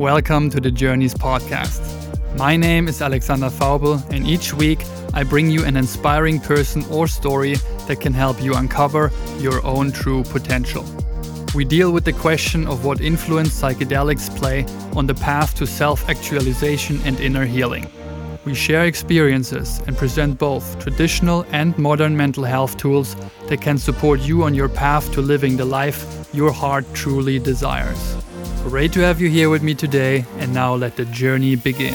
Welcome to the Journeys podcast. My name is Alexander Faubel, and each week I bring you an inspiring person or story that can help you uncover your own true potential. We deal with the question of what influence psychedelics play on the path to self actualization and inner healing. We share experiences and present both traditional and modern mental health tools that can support you on your path to living the life your heart truly desires. Great to have you here with me today, and now let the journey begin.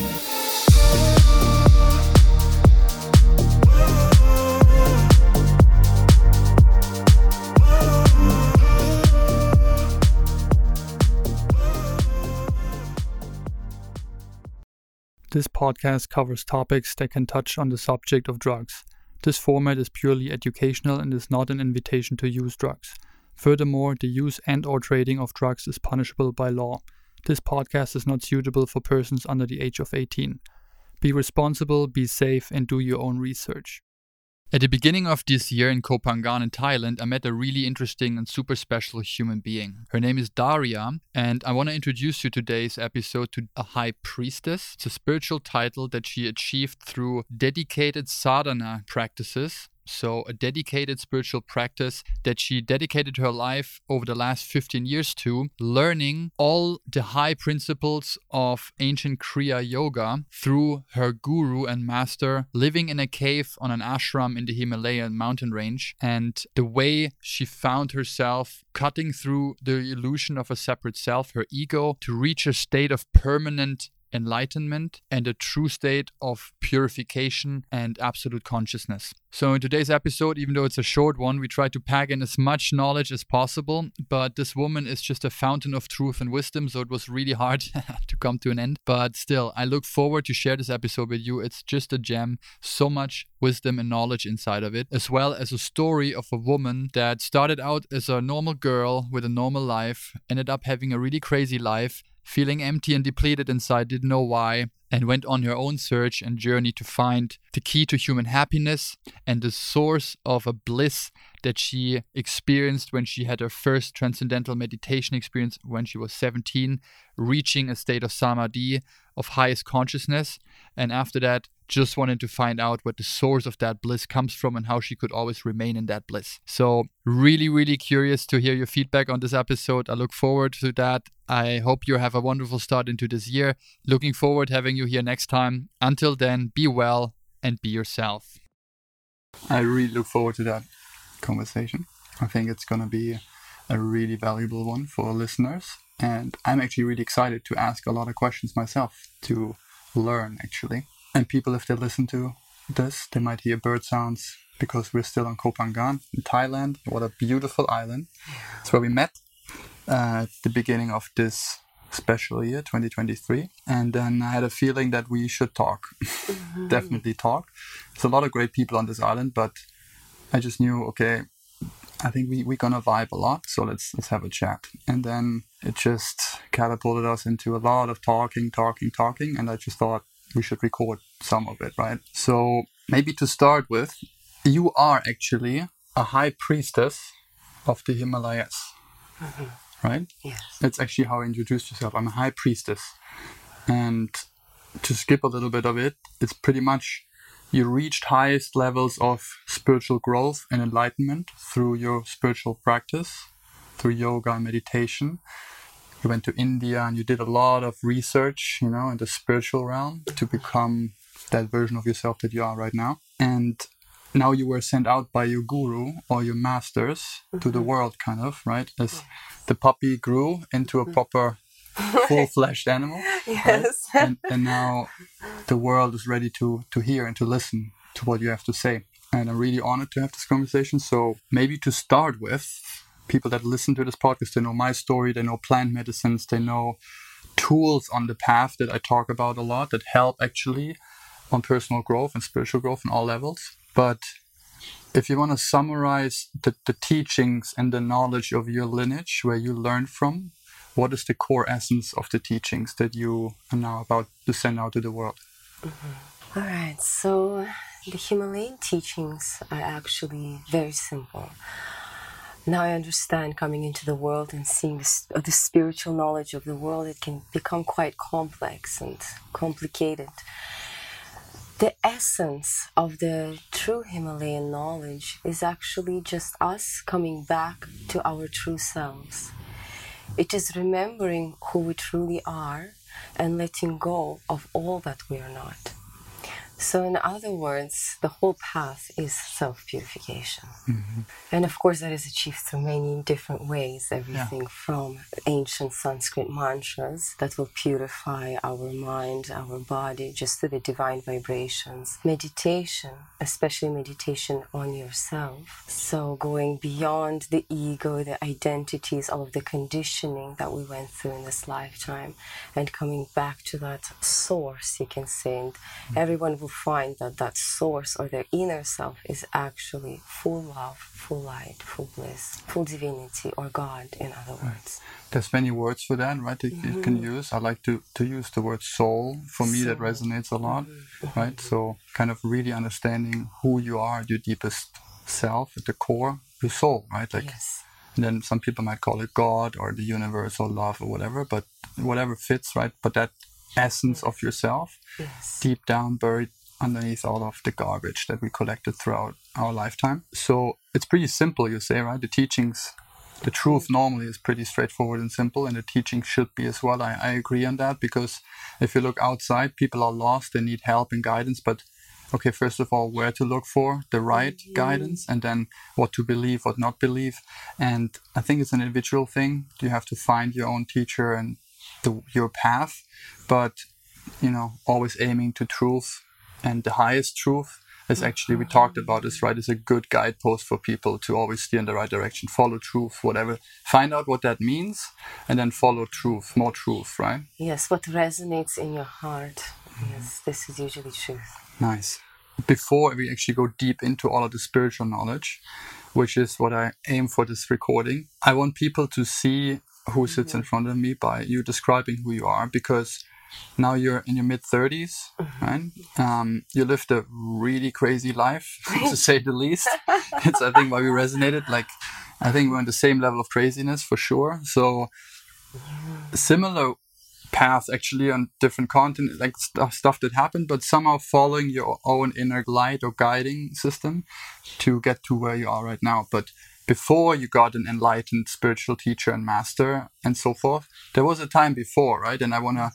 This podcast covers topics that can touch on the subject of drugs. This format is purely educational and is not an invitation to use drugs. Furthermore, the use and or trading of drugs is punishable by law. This podcast is not suitable for persons under the age of 18. Be responsible, be safe, and do your own research. At the beginning of this year in Koh Phangan in Thailand, I met a really interesting and super special human being. Her name is Daria, and I want to introduce you today's episode to a high priestess. It's a spiritual title that she achieved through dedicated sadhana practices so, a dedicated spiritual practice that she dedicated her life over the last 15 years to, learning all the high principles of ancient Kriya Yoga through her guru and master, living in a cave on an ashram in the Himalayan mountain range. And the way she found herself cutting through the illusion of a separate self, her ego, to reach a state of permanent enlightenment and a true state of purification and absolute consciousness. So, in today's episode, even though it's a short one, we try to pack in as much knowledge as possible. But this woman is just a fountain of truth and wisdom, so it was really hard to come to an end. But still, I look forward to share this episode with you. It's just a gem, so much wisdom and knowledge inside of it, as well as a story of a woman that started out as a normal girl with a normal life, ended up having a really crazy life feeling empty and depleted inside, didn't know why, and went on her own search and journey to find the key to human happiness and the source of a bliss that she experienced when she had her first transcendental meditation experience when she was 17, reaching a state of samadhi, of highest consciousness. And after that, just wanted to find out what the source of that bliss comes from and how she could always remain in that bliss. So, really, really curious to hear your feedback on this episode. I look forward to that. I hope you have a wonderful start into this year. Looking forward to having you here next time. Until then, be well and be yourself. I really look forward to that conversation. I think it's going to be a really valuable one for listeners. And I'm actually really excited to ask a lot of questions myself to learn, actually. And people, if they listen to this, they might hear bird sounds because we're still on Koh Phangan in Thailand. What a beautiful island. It's where we met uh, at the beginning of this special year, 2023. And then I had a feeling that we should talk. Mm-hmm. Definitely talk. There's a lot of great people on this island, but I just knew, okay, I think we, we're gonna vibe a lot, so let's let's have a chat. And then it just catapulted us into a lot of talking, talking, talking, and I just thought we should record some of it, right? So maybe to start with, you are actually a high priestess of the Himalayas, mm-hmm. right? Yes. That's actually how I introduced yourself. I'm a high priestess. And to skip a little bit of it, it's pretty much you reached highest levels of spiritual growth and enlightenment through your spiritual practice, through yoga and meditation you went to India and you did a lot of research, you know, in the spiritual realm to become that version of yourself that you are right now. And now you were sent out by your guru or your masters mm-hmm. to the mm-hmm. world, kind of, right? As the puppy grew into a mm-hmm. proper full fleshed animal. Yes. Right? And, and now the world is ready to, to hear and to listen to what you have to say. And I'm really honored to have this conversation. So maybe to start with, people that listen to this podcast, they know my story, they know plant medicines, they know tools on the path that I talk about a lot that help actually on personal growth and spiritual growth on all levels. But if you want to summarize the, the teachings and the knowledge of your lineage, where you learn from, what is the core essence of the teachings that you are now about to send out to the world? Mm-hmm. All right, so the Himalayan teachings are actually very simple now I understand coming into the world and seeing this, uh, the spiritual knowledge of the world, it can become quite complex and complicated. The essence of the true Himalayan knowledge is actually just us coming back to our true selves. It is remembering who we truly are and letting go of all that we are not. So, in other words, the whole path is self purification. Mm-hmm. And of course, that is achieved through many different ways everything yeah. from ancient Sanskrit mantras that will purify our mind, our body, just through the divine vibrations, meditation, especially meditation on yourself. So, going beyond the ego, the identities, all of the conditioning that we went through in this lifetime, and coming back to that source, you can say. And mm-hmm. everyone will find that that source or their inner self is actually full love, full light, full bliss, full divinity, or God, in other words. There's many words for that, right? That mm-hmm. you can mm-hmm. use. I like to, to use the word soul. For me, soul. that resonates a lot, mm-hmm. right? So, kind of really understanding who you are, your deepest self at the core, your soul, right? Like, yes. and then some people might call it God or the universe or love or whatever, but whatever fits, right? But that essence of yourself yes. deep down buried underneath all of the garbage that we collected throughout our lifetime. So it's pretty simple, you say, right? The teachings, the truth normally is pretty straightforward and simple, and the teaching should be as well. I, I agree on that because if you look outside, people are lost, they need help and guidance, but okay, first of all, where to look for the right mm-hmm. guidance, and then what to believe, what not believe. And I think it's an individual thing. You have to find your own teacher and the, your path, but you know, always aiming to truth and the highest truth is actually we talked about this right is a good guidepost for people to always steer in the right direction. Follow truth whatever. Find out what that means and then follow truth more truth right? Yes what resonates in your heart. Yes this is usually truth nice. Before we actually go deep into all of the spiritual knowledge which is what i aim for this recording i want people to see who sits mm-hmm. in front of me by you describing who you are because now you're in your mid 30s, mm-hmm. right? Um, you lived a really crazy life, to say the least. it's, I think, why we resonated. Like, I think we're on the same level of craziness for sure. So, similar paths actually on different content, like stuff, stuff that happened, but somehow following your own inner light or guiding system to get to where you are right now. But before you got an enlightened spiritual teacher and master and so forth, there was a time before, right? And I want to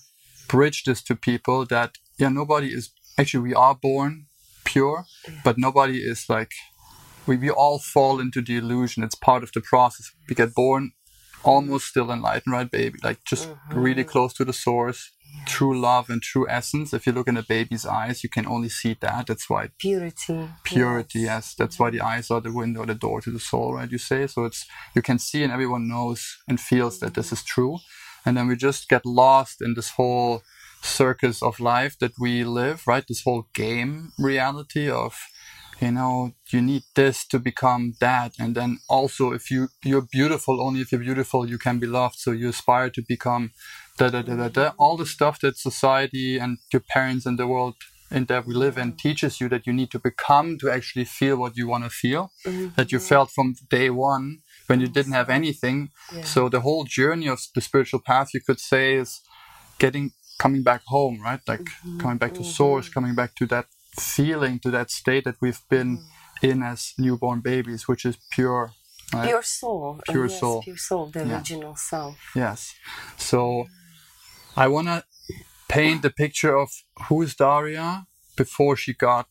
bridge this to people that yeah nobody is actually we are born pure mm. but nobody is like we, we all fall into the illusion. It's part of the process. We get born almost still enlightened right baby? Like just mm-hmm. really close to the source true love and true essence. If you look in a baby's eyes you can only see that. That's why purity. Purity yes, yes. that's why the mm. eyes are the window the door to the soul right you say? So it's you can see and everyone knows and feels that this mm-hmm. is true and then we just get lost in this whole circus of life that we live right? This whole game reality of you know you need this to become that. And then also if you you're beautiful only if you're beautiful you can be loved. So you aspire to become da da da da da. All the stuff that society and your parents and the world in that we live in teaches you that you need to become to actually feel what you want to feel. Mm-hmm. that you felt from day one when you didn't have anything. Yeah. So the whole journey of the spiritual path, you could say, is getting coming back home, right? Like mm-hmm. coming back to mm-hmm. source, coming back to that feeling, to that state that we've been mm-hmm. in as newborn babies, which is pure. Right? Pure soul. Pure yes, soul. Pure soul, the yeah. original self. Yes. So I want to paint the picture of who is Daria before she got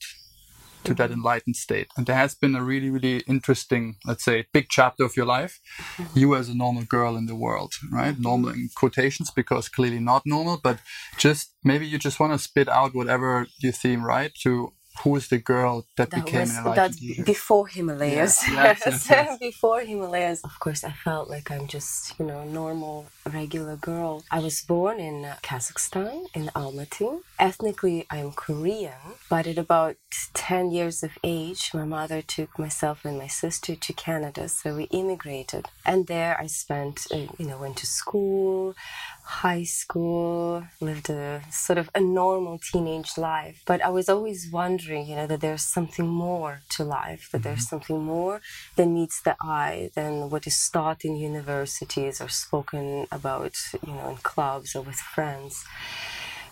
to that enlightened state. And there has been a really, really interesting, let's say, big chapter of your life. Mm-hmm. You as a normal girl in the world, right? Normal in quotations because clearly not normal, but just maybe you just want to spit out whatever you seem right to who is the girl that, that became was, enlightened before Himalayas. Yes, yes, yes, before Himalayas. Of course, I felt like I'm just, you know, normal, regular girl. I was born in Kazakhstan, in Almaty. Ethnically, I'm Korean, but at about 10 years of age, my mother took myself and my sister to Canada, so we immigrated. And there I spent, uh, you know, went to school, high school, lived a sort of a normal teenage life. But I was always wondering wondering, you know, that there's something more to life, that there's mm-hmm. something more than meets the eye than what is taught in universities or spoken about, you know, in clubs or with friends.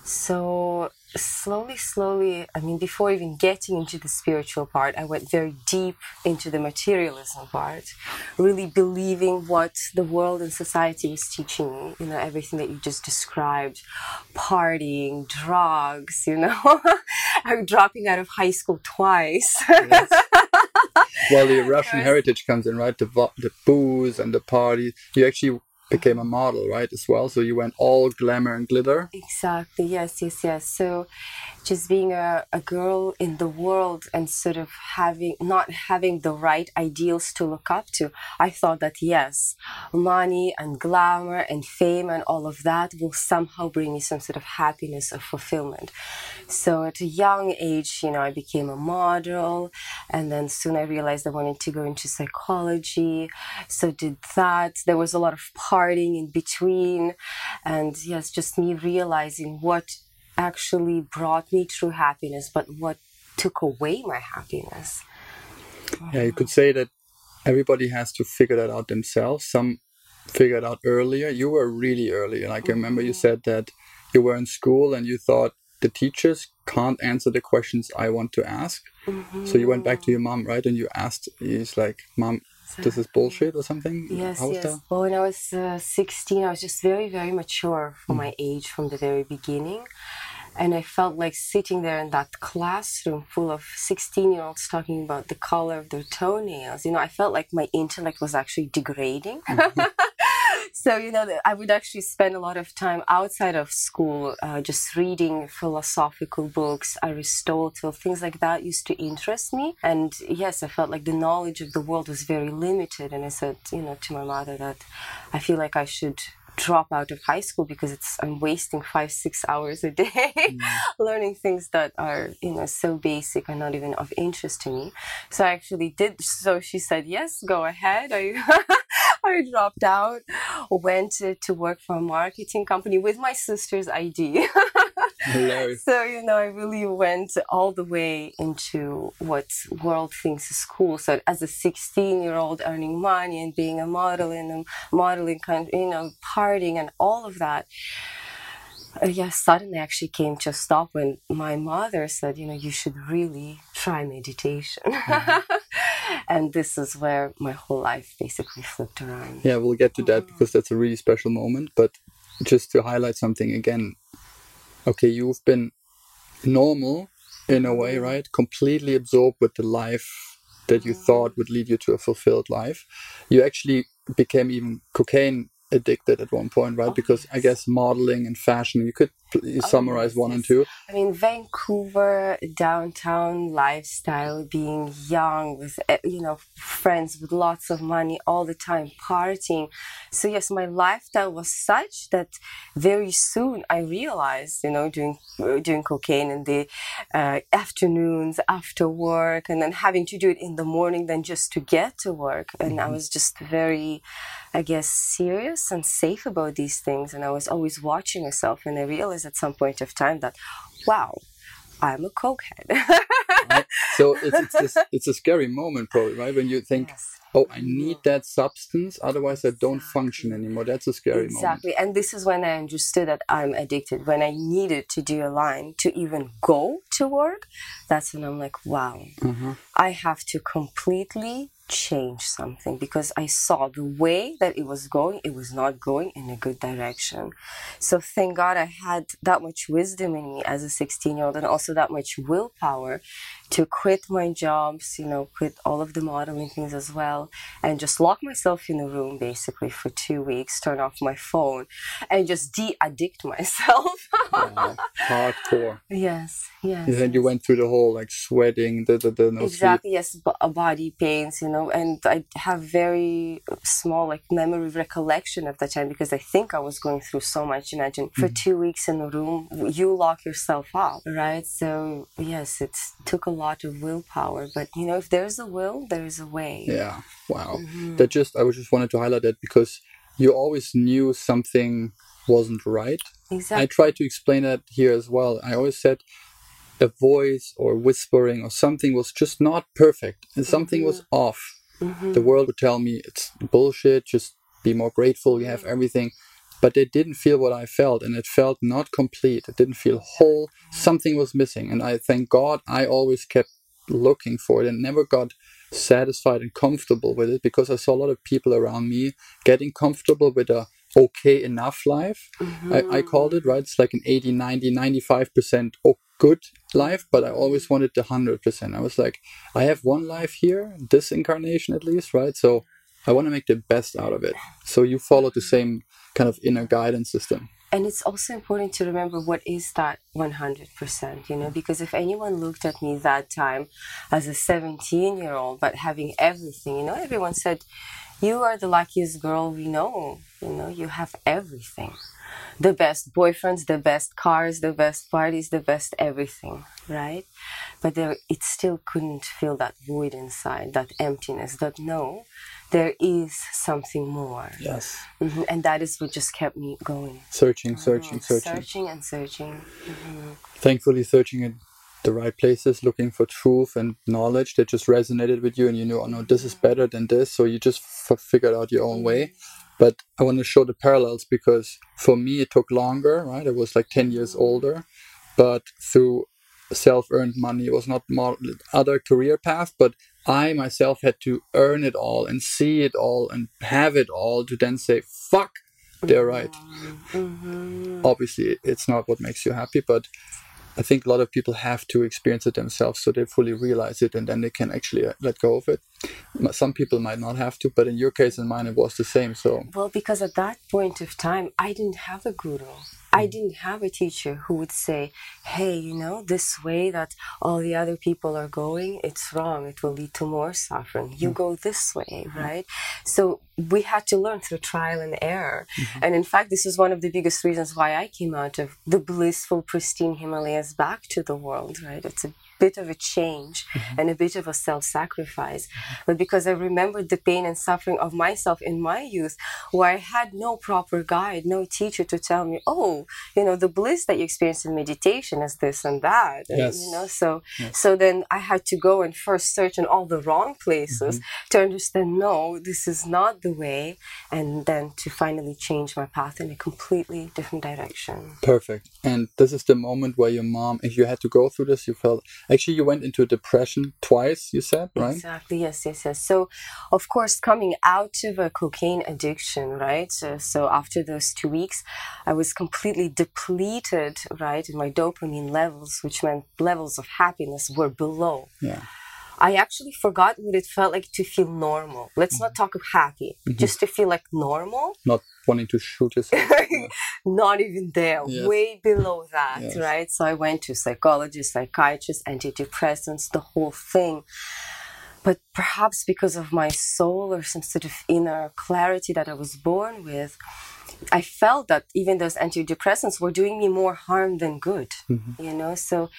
So slowly, slowly, I mean, before even getting into the spiritual part, I went very deep into the materialism part, really believing what the world and society was teaching me, you know, everything that you just described partying, drugs, you know. I'm dropping out of high school twice. yes. Well, the Russian heritage comes in, right? The, the booze and the parties. You actually became a model, right, as well. So you went all glamour and glitter. Exactly. Yes, yes, yes. So just being a, a girl in the world and sort of having not having the right ideals to look up to, I thought that yes, money and glamour and fame and all of that will somehow bring me some sort of happiness or fulfillment. So at a young age, you know, I became a model and then soon I realized I wanted to go into psychology. So did that. There was a lot of parting in between. And yes, just me realizing what actually brought me true happiness, but what took away my happiness. Yeah, you could say that everybody has to figure that out themselves. Some figured out earlier. You were really early. Like I remember you mm-hmm. said that you were in school and you thought the teachers can't answer the questions I want to ask. Mm-hmm. So you went back to your mom, right? And you asked, he's like, Mom, this is bullshit or something? Yes, yes. That? Well, when I was uh, 16, I was just very, very mature for mm. my age from the very beginning. And I felt like sitting there in that classroom full of 16 year olds talking about the color of their toenails. You know, I felt like my intellect was actually degrading. Mm-hmm. so you know i would actually spend a lot of time outside of school uh, just reading philosophical books aristotle things like that used to interest me and yes i felt like the knowledge of the world was very limited and i said you know to my mother that i feel like i should drop out of high school because it's I'm wasting five six hours a day mm. learning things that are you know so basic and not even of interest to me. So I actually did. So she said yes, go ahead. I I dropped out, went to, to work for a marketing company with my sister's ID. so you know, I really went all the way into what world thinks is cool. So as a 16 year old earning money and being a model in a modeling country, you know, partying and all of that. Uh, yeah, suddenly actually came to a stop when my mother said, you know, you should really try meditation. Mm-hmm. and this is where my whole life basically flipped around. Yeah, we'll get to that mm-hmm. because that's a really special moment. But just to highlight something again, okay, you've been normal in a way, right? Completely absorbed with the life that you thought would lead you to a fulfilled life. You actually became even cocaine addicted at one point, right? Oh, because. I guess modeling and fashion, you could oh, summarize one and two. I mean, Vancouver downtown lifestyle, being young with eh, you know friends with lots of money all the time, partying. So yes, my lifestyle was such that very soon I realized, you know, doing doing cocaine in the uh, afternoons after work, and then having to do it in the morning, then just to get to work, and mm-hmm. I was just very I guess, serious and safe about these things. And I was always watching myself, and I realized at some point of time that, wow, I'm a cokehead. right? So it's it's, this, it's a scary moment, probably, right? When you think, yes. Oh, I need that substance, otherwise I don't function anymore. That's a scary exactly. moment. Exactly. And this is when I understood that I'm addicted. When I needed to do a line to even go to work, that's when I'm like, wow, mm-hmm. I have to completely change something because I saw the way that it was going, it was not going in a good direction. So thank God I had that much wisdom in me as a 16 year old and also that much willpower to quit my jobs, you know, quit all of the modeling things as well, and just lock myself in a room basically for two weeks, turn off my phone, and just de addict myself. wow. Hardcore. Yes, yes. And then you went through the whole like sweating, the, the, the no Exactly, sleep. yes, b- uh, body pains, you know, and I have very small like memory recollection of that time because I think I was going through so much. Imagine for mm-hmm. two weeks in a room, you lock yourself up, right? So, yes, it took a lot of willpower but you know if there's a will there is a way. Yeah. Wow. Mm-hmm. that just i was just wanted to highlight that because you always knew something wasn't right. Exactly i tried to explain that here as well. I always said a voice or whispering or something was just not perfect and something was mm-hmm. off. Mm-hmm. The world would tell me it's bullshit, just be more grateful, you have mm-hmm. everything. But they didn't feel what I felt, and it felt not complete. It didn't feel whole. Something was missing. And I thank God I always kept looking for it and never got satisfied and comfortable with it because I saw a lot of people around me getting comfortable with a okay enough life. I, I called it, mm-hmm. right? It's like an 80, 90, 95% o- good life, but I always wanted the 100%. I was like, I have one life here, this incarnation at least, right? So I want to make the best out of it. So you follow the same kind of inner guidance system. And it's also important to remember what is that 100%, you know, because if anyone looked at me that time as a 17 year old, but having everything, you know, everyone said, You are the luckiest girl we know, you know, you have everything. The best boyfriends, the best cars, the best parties, the best everything, right? But there, it still couldn't fill that void inside, that emptiness, that no, there is something more. Yes. Mhm, And that is what just kept me going. Searching, mm-hmm. searching, searching. Searching and searching. Mm-hmm. Thankfully, searching in the right places, looking for truth and knowledge that just resonated with you, and you knew, oh no, this is better than this. So you just f- figured out your own way. Mm-hmm. But I want to show the parallels because for me, it took longer, right? I was like 10 years older, but through self earned money, it was not more other career path, but I myself had to earn it all and see it all and have it all to then say, fuck, they're right. Obviously, it's not what makes you happy, but I think a lot of people have to experience it themselves so they fully realize it and then they can actually uh, let go of it. Some people might not have to, but in your case and mine, it was the same. So, Well, because at that point of time, I didn't have a guru. I mm. didn't have a teacher who would say, hey, you know, this way that all the other people are going, it's wrong. It will lead to more suffering. You mm. go this way, mm. right? So we had to learn through trial and error. Mm-hmm. And in fact, this is one of the biggest reasons why I came out of the blissful, pristine Himalayas back to the world, right? It's a bit of a change mm-hmm. and a bit of a self sacrifice. But because I remembered the pain and suffering of myself in my youth, where I had no proper guide, no teacher to tell me, oh, you know, the bliss that you experience in meditation is this and that. And, Yes. You know, so so then I had to go and first search in all the wrong places mm-hmm. to understand, no, this is not the way, and then to finally change my path in a completely different direction. perfect. And this is the moment where your mom, if you had to go through this, you felt actually you went into depression twice, you said, right? Exactly. Yes. Yes. Yes. So, of course, coming out of a cocaine addiction, right? So, so after those two weeks, I was completely depleted, right, in my dopamine levels, which meant levels of happiness were below. Yeah. I actually forgot what it felt like to feel normal. Let's not talk of happy, mm-hmm. just to feel like normal. Not wanting to shoot yourself. not even there, Yes. way below that, Yes. right? So I went to psychologists, psychiatrists, antidepressants, the whole thing. But perhaps because of my soul or some sort of inner clarity that I was born with, I felt that even those antidepressants were doing me more harm than good, you know? So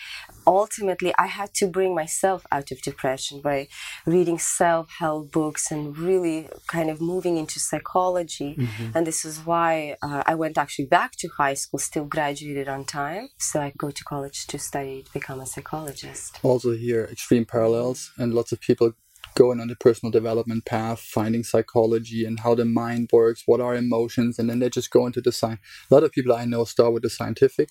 ultimately, I had to bring myself out of depression by reading self help books and really kind of moving into psychology. And this is why uh, I went actually back to high school, still graduated on time. So I go to college to study to become a psychologist. also here extreme parallels and lots of people going on the personal development path finding psychology and how the mind works what are emotions and then they just go into the science a lot of people i know start with the scientific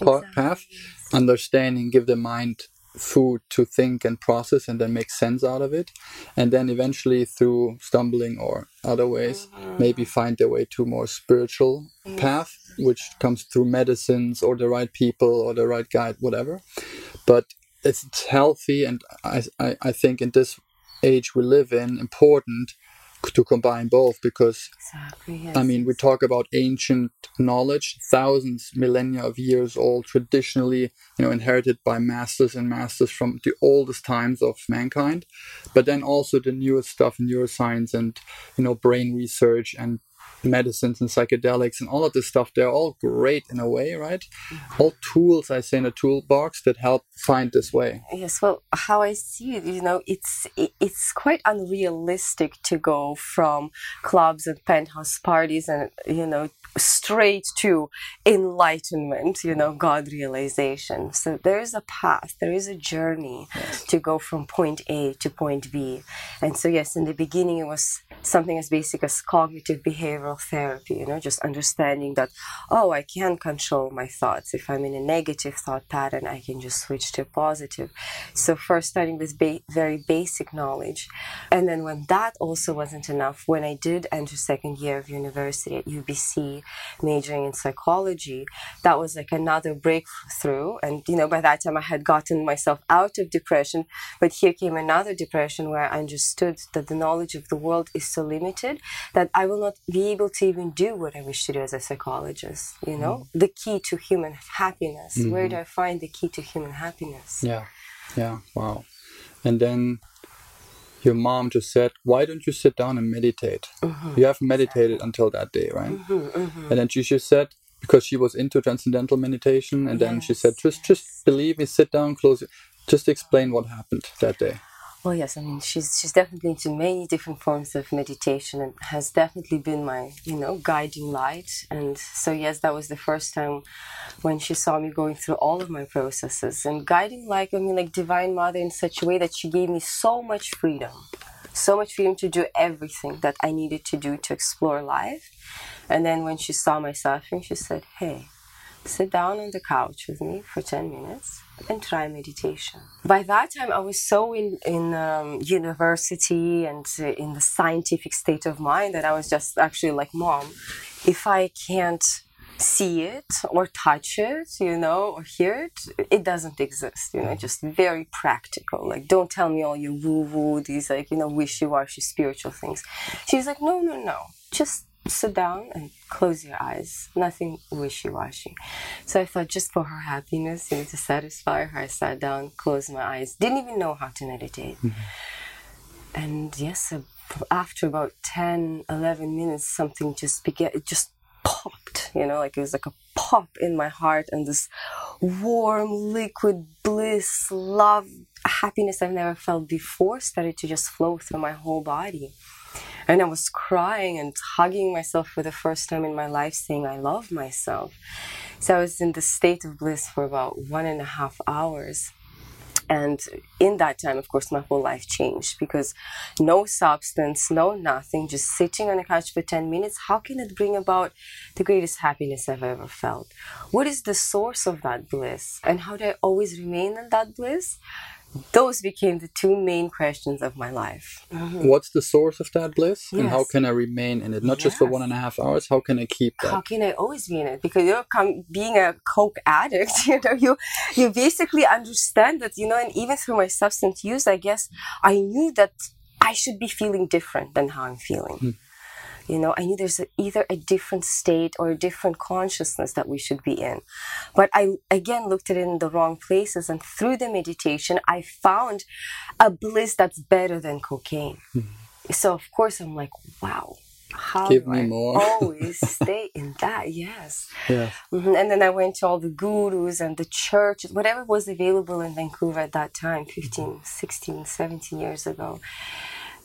Exactly. path understanding give the mind food to think and process and then make sense out of it and then eventually through stumbling or other ways mm-hmm. maybe find their way to more spiritual mm-hmm. path which comes through medicines or the right people or the right guide whatever. But it's, it's healthy and I, I, I think in this age we live in important to combine both because Exactly. Yes. I mean, we talk about ancient knowledge, thousands, millennia of years old, traditionally, you know, inherited by masters and masters from the oldest times of mankind. But then also the newest stuff, neuroscience and, you know, brain research and medicines and psychedelics and all of this stuff, they're all great in a way, right? All tools, I say, in a toolbox that help find this way. Yes, well, how I see it, you know, it's it's quite unrealistic to go from clubs and penthouse parties and you know straight to enlightenment, you know, God realization. So there is a path, there is a journey yes. to go from point A to point B. And so, yes, in the beginning, it was something as basic as cognitive behavioral therapy, you know, just understanding that, oh, I can control my thoughts. If I'm in a negative thought pattern, I can just switch to positive. So, first starting with ba- very basic knowledge. And then, when that also wasn't enough, when I did enter second year of university at UBC, majoring in psychology, that was like another breakthrough. And, you know, by that time I had gotten myself out of depression. But here came another depression where I understood that the knowledge of the world is so limited that I will not be able to even do what I wish to do as a psychologist. You know, mm. the key to human happiness. Mm-hmm. Where do I find the key to human happiness? Yeah. Yeah. Wow. And then your mom just said, "Why don't you sit down and meditate?" Mm-hmm. You have meditated until that day, right? Mm-hmm, mm-hmm. And then she just said, because she was into transcendental meditation, and yes, then she said, "Just, just believe me, sit down, close it." Just explain what happened that day. Well, yes, I mean she's she's definitely into many different forms of meditation and has definitely been my you know guiding light. And so yes, that was the first time when she saw me going through all of my processes and guiding light. I mean like divine mother in such a way that she gave me so much freedom, so much freedom to do everything that I needed to do to explore life. And then when she saw my suffering, she said, "Hey, sit down on the couch with me for ten minutes." and try meditation. By that time, I was so in in um, university and uh, in the scientific state of mind that I was just actually like, "Mom, if I can't see it or touch it, you know, or hear it, it doesn't exist. You know, just very practical. Like, don't tell me all your woo woo, these like you know wishy washy spiritual things." She's like, "No, no, no, just." Sit down and close your eyes. Nothing wishy washy. So I thought, just for her happiness, you know, to satisfy her, I sat down, closed my eyes. Didn't even know how to meditate. Mm-hmm. And yes, after about 10, 11 minutes, something just began, it just popped, you know, like it was like a pop in my heart, and this warm, liquid bliss, love, happiness I've never felt before started to just flow through my whole body. And I was crying and hugging myself for the first time in my life, saying, I love myself. So I was in the state of bliss for about one and a half hours. And in that time, of course, my whole life changed because no substance, no nothing, just sitting on a couch for 10 minutes, how can it bring about the greatest happiness I've ever felt? What is the source of that bliss? And how do I always remain in that bliss? Those became the two main questions of my life. Mm-hmm. What's the source of that bliss, yes. and how can I remain in it? Not yes. just for one and a half hours. How can I keep that? How can I always be in it? Because you know, come, being a coke addict, you know, you you basically understand that, you know, and even through my substance use, I guess I knew that I should be feeling different than how I'm feeling. Mm. You know, I knew there's a, either a different state or a different consciousness that we should be in. But I again looked at it in the wrong places, and through the meditation, I found a bliss that's better than cocaine. Mm-hmm. So of course, I'm like, wow. How Give me I more. always stay in that? Yes. Yeah. Mm-hmm. And then I went to all the gurus and the churches, whatever was available in Vancouver at that time, 15, 16, 17 years ago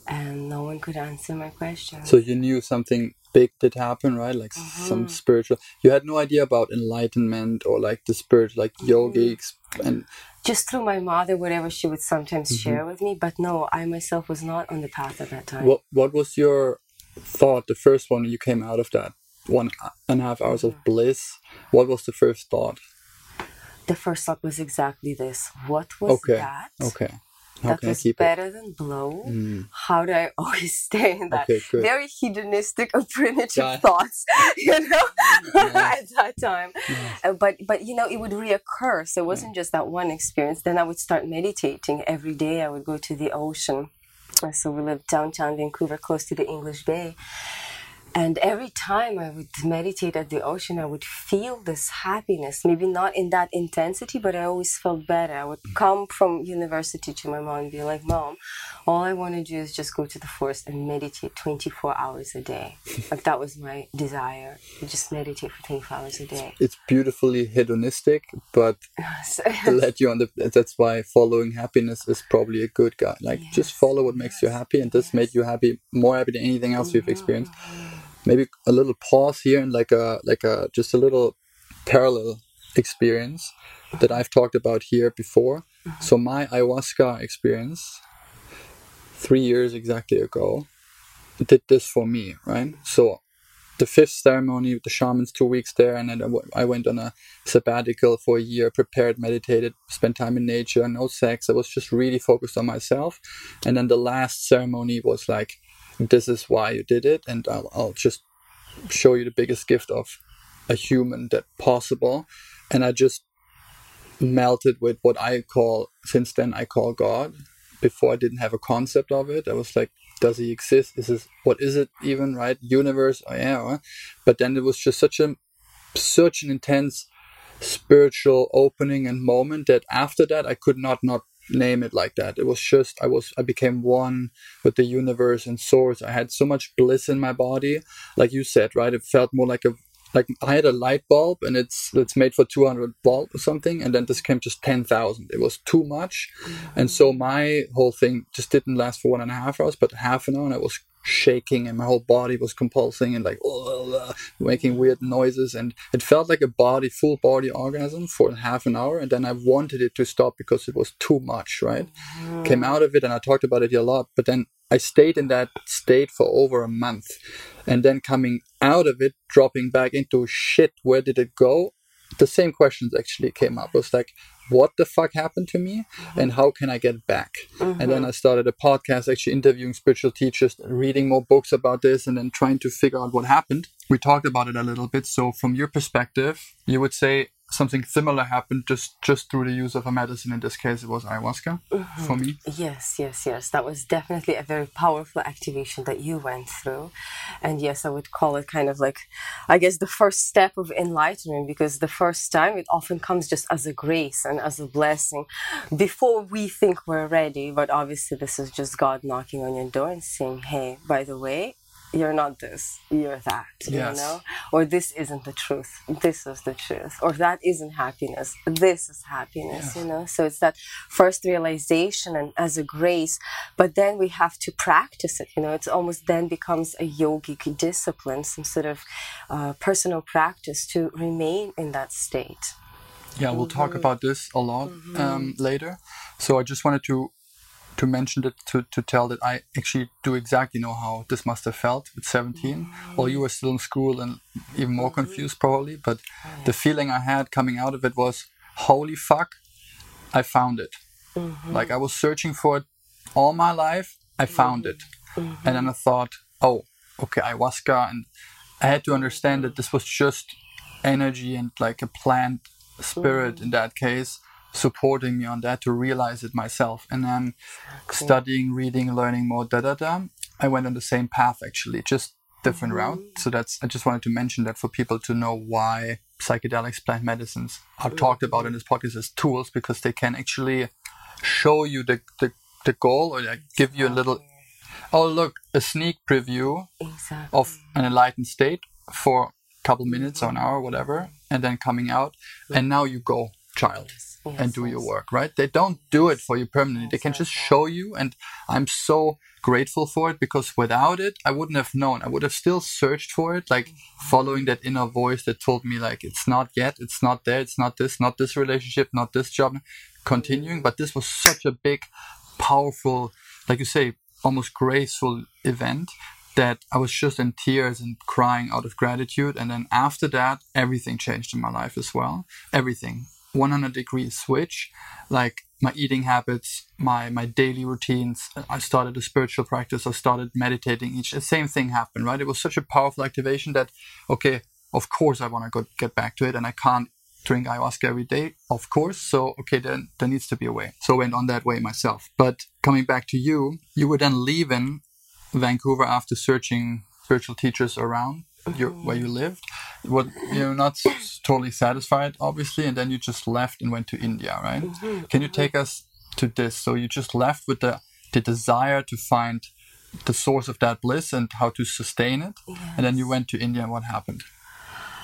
and no one could answer my question. So you knew something big did happen, right? Like mm-hmm. some spiritual. You had no idea about enlightenment or like the spirit, like mm-hmm. yogics and. Just through my mother, whatever she would sometimes mm-hmm. share with me, but no, I myself was not on the path at that time. What What was your thought? The first one you came out of that one and a half hours of mm-hmm. bliss. What was the first thought? The first thought was exactly this. What was okay. that? Okay that was better it? than blow. Mm. How do I always stay in that okay, very hedonistic or primitive yeah. thoughts, you know, yeah. at that time. Yeah. Uh, but but you know, it would reoccur. So it wasn't just that one experience. Then I would start meditating every day. I would go to the ocean. So we lived downtown Vancouver, close to the English Bay. And every time I would meditate at the ocean, I would feel this happiness. Maybe not in that intensity, but I always felt better. I would mm-hmm. come from university to my mom and be like, Mom, all I want to do is just go to the forest and meditate 24 hours a day. like that was my desire to just meditate for 24 hours a day. It's beautifully hedonistic, but let you on the. That's why following happiness is probably a good guy. Like yes. just follow what makes yes. you happy, and this yes. made you happy, more happy than anything else you've mm-hmm. experienced. Maybe a little pause here and like a like a just a little parallel experience that I've talked about here before. Mm-hmm. So my ayahuasca experience three years exactly ago did this for me, right? So the fifth ceremony with the shamans, two weeks there, and then I went on a sabbatical for a year, prepared, meditated, spent time in nature, no sex. I was just really focused on myself. And then the last ceremony was like this is why you did it and I'll, I'll just show you the biggest gift of a human that possible. And i just melted with what i call since then i call god. Before i didn't have a concept of it. I was like does he exist? Is this what is it even right? Universe oh, yeah but then it was just such a such an intense spiritual opening and moment that after that i could not not name it like that. It was just I was I became one with the universe and source. I had so much bliss in my body, like you said, right? It felt more like a like I had a light bulb and it's it's made for 200 volt or something, and then this came just 10,000. It was too much, mm-hmm. and so my whole thing just didn't last for one and a half hours, but half an hour, and I was shaking and my whole body was convulsing and like uh, making weird noises. And it felt like a body full body orgasm for half an hour. And then i wanted it to stop because it was too much right? Mm. came out of it and i talked about it a lot but then i stayed in that state for over a month. And then coming out of it dropping back into shit where did it go? The same questions actually came up. It was like, what the fuck happened to me mm-hmm. and how can I get back? Mm-hmm. And then mm-hmm. I started a podcast actually interviewing spiritual teachers, reading more books about this, and then trying to figure out what happened. We talked about it a little bit. So, from your perspective, you would say something similar happened just just through the use of a medicine. In this case it was ayahuasca mm-hmm. for me. Yes yes yes. That was definitely a very powerful activation that you went through. And yes i would call it kind of like i guess the first step of enlightenment because the first time it often comes just as a grace and as a blessing before we think we're ready. But obviously this is just god knocking on your door and saying hey by the way you're not this, you're that, yes. you know? Or this isn't the truth, this is the truth. Or that isn't happiness, this is happiness, you know? So it's that first realization and as a grace, but then we have to practice it, you know? It's almost then becomes a yogic discipline, some sort of uh, personal practice to remain in that state. Yeah, we'll mm-hmm. talk about this a lot mm-hmm. um, later. So I just wanted to to mention it to, to tell that I actually do exactly know how this must have felt at 17 mm-hmm. while you were still in school and even more mm-hmm. confused probably but the feeling I had coming out of it was holy fuck I found it. Mm-hmm. like I was searching for it all my life I found it. And then I thought oh okay ayahuasca and I had to understand that this was just energy and like a plant spirit in that case supporting me on that to realize it myself. And then cool. studying, reading, learning more, da da da. I went on the same path actually, just different mm-hmm. route. So that's I just wanted to mention that for people to know why psychedelics, plant medicines are mm-hmm. talked about in this podcast as tools because they can actually show you the the, the goal or like give you a little oh look a sneak preview exactly. of an enlightened state for a couple minutes mm-hmm. or an hour whatever and then coming out and now you go child yes, and do yes. your work, right? They don't do it for you permanently. They can just show you. And I'm so grateful for it because without it, I wouldn't have known. I would have still searched for it, like mm-hmm. following that inner voice that told me, like, it's not yet, it's not there, it's not this, not this relationship, not this job, continuing. But this was such a big, powerful, like you say, almost graceful event that I was just in tears and crying out of gratitude. And then after that, everything changed in my life as well. Everything. 100 degree switch. Like my eating habits my my daily routines i started a spiritual practice i started meditating. Each the same thing happened right? It was such a powerful activation that okay of course i want to go get back to it and i can't drink ayahuasca every day of course. So okay then there needs to be a way. So i went on that way myself. But coming back to you you were then leaving vancouver after searching spiritual teachers around your, where you um, lived. What you're not totally satisfied, obviously, and then you just left and went to India, right? Mm-hmm. Can you take us to this? So you just left with the the desire to find the source of that bliss and how to sustain it, and then you went to India. and What happened?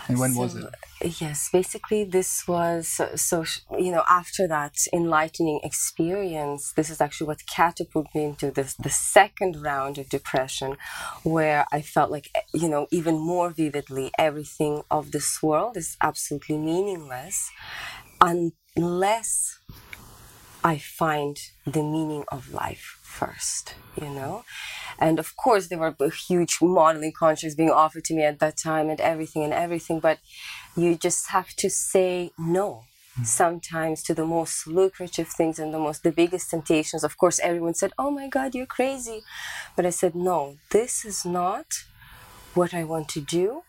And when was it? Yes, basically, this was so, so, you know, after that enlightening experience, this is actually what catapulted me into this, the second round of depression, where I felt like, you know, even more vividly, everything of this world is absolutely meaningless unless I find the meaning of life first, you know? And of course, there were huge modeling contracts being offered to me at that time and everything and everything, but you just have to say no hmm. sometimes to the most lucrative things and the most the biggest temptations. Of course everyone said oh my god you're crazy. But i said no this is not what i want to do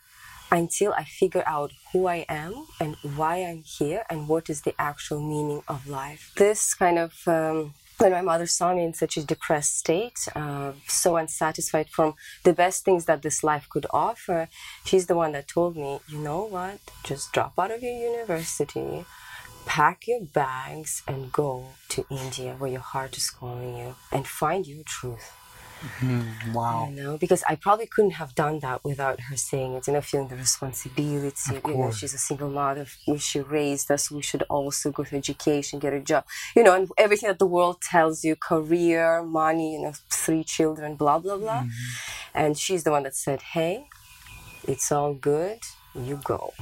until I figure out who I am and why I'm here and what is the actual meaning of life. This kind of, um, when my mother saw me in such a depressed state, uh, so unsatisfied from the best things that this life could offer, she's the one that told me, you know what, just drop out of your university, pack your bags, and go to India where your heart is calling you and find your truth. Mm-hmm. Wow. You know, because I probably couldn't have done that without her saying it. You know, feeling the responsibility. You know, she's a single mother. She raised us. We should also go to education, get a job. You know, and everything that the world tells you: career, money. You know, three children, blah blah blah. Mm-hmm. And she's the one that said, "Hey, it's all good. You go."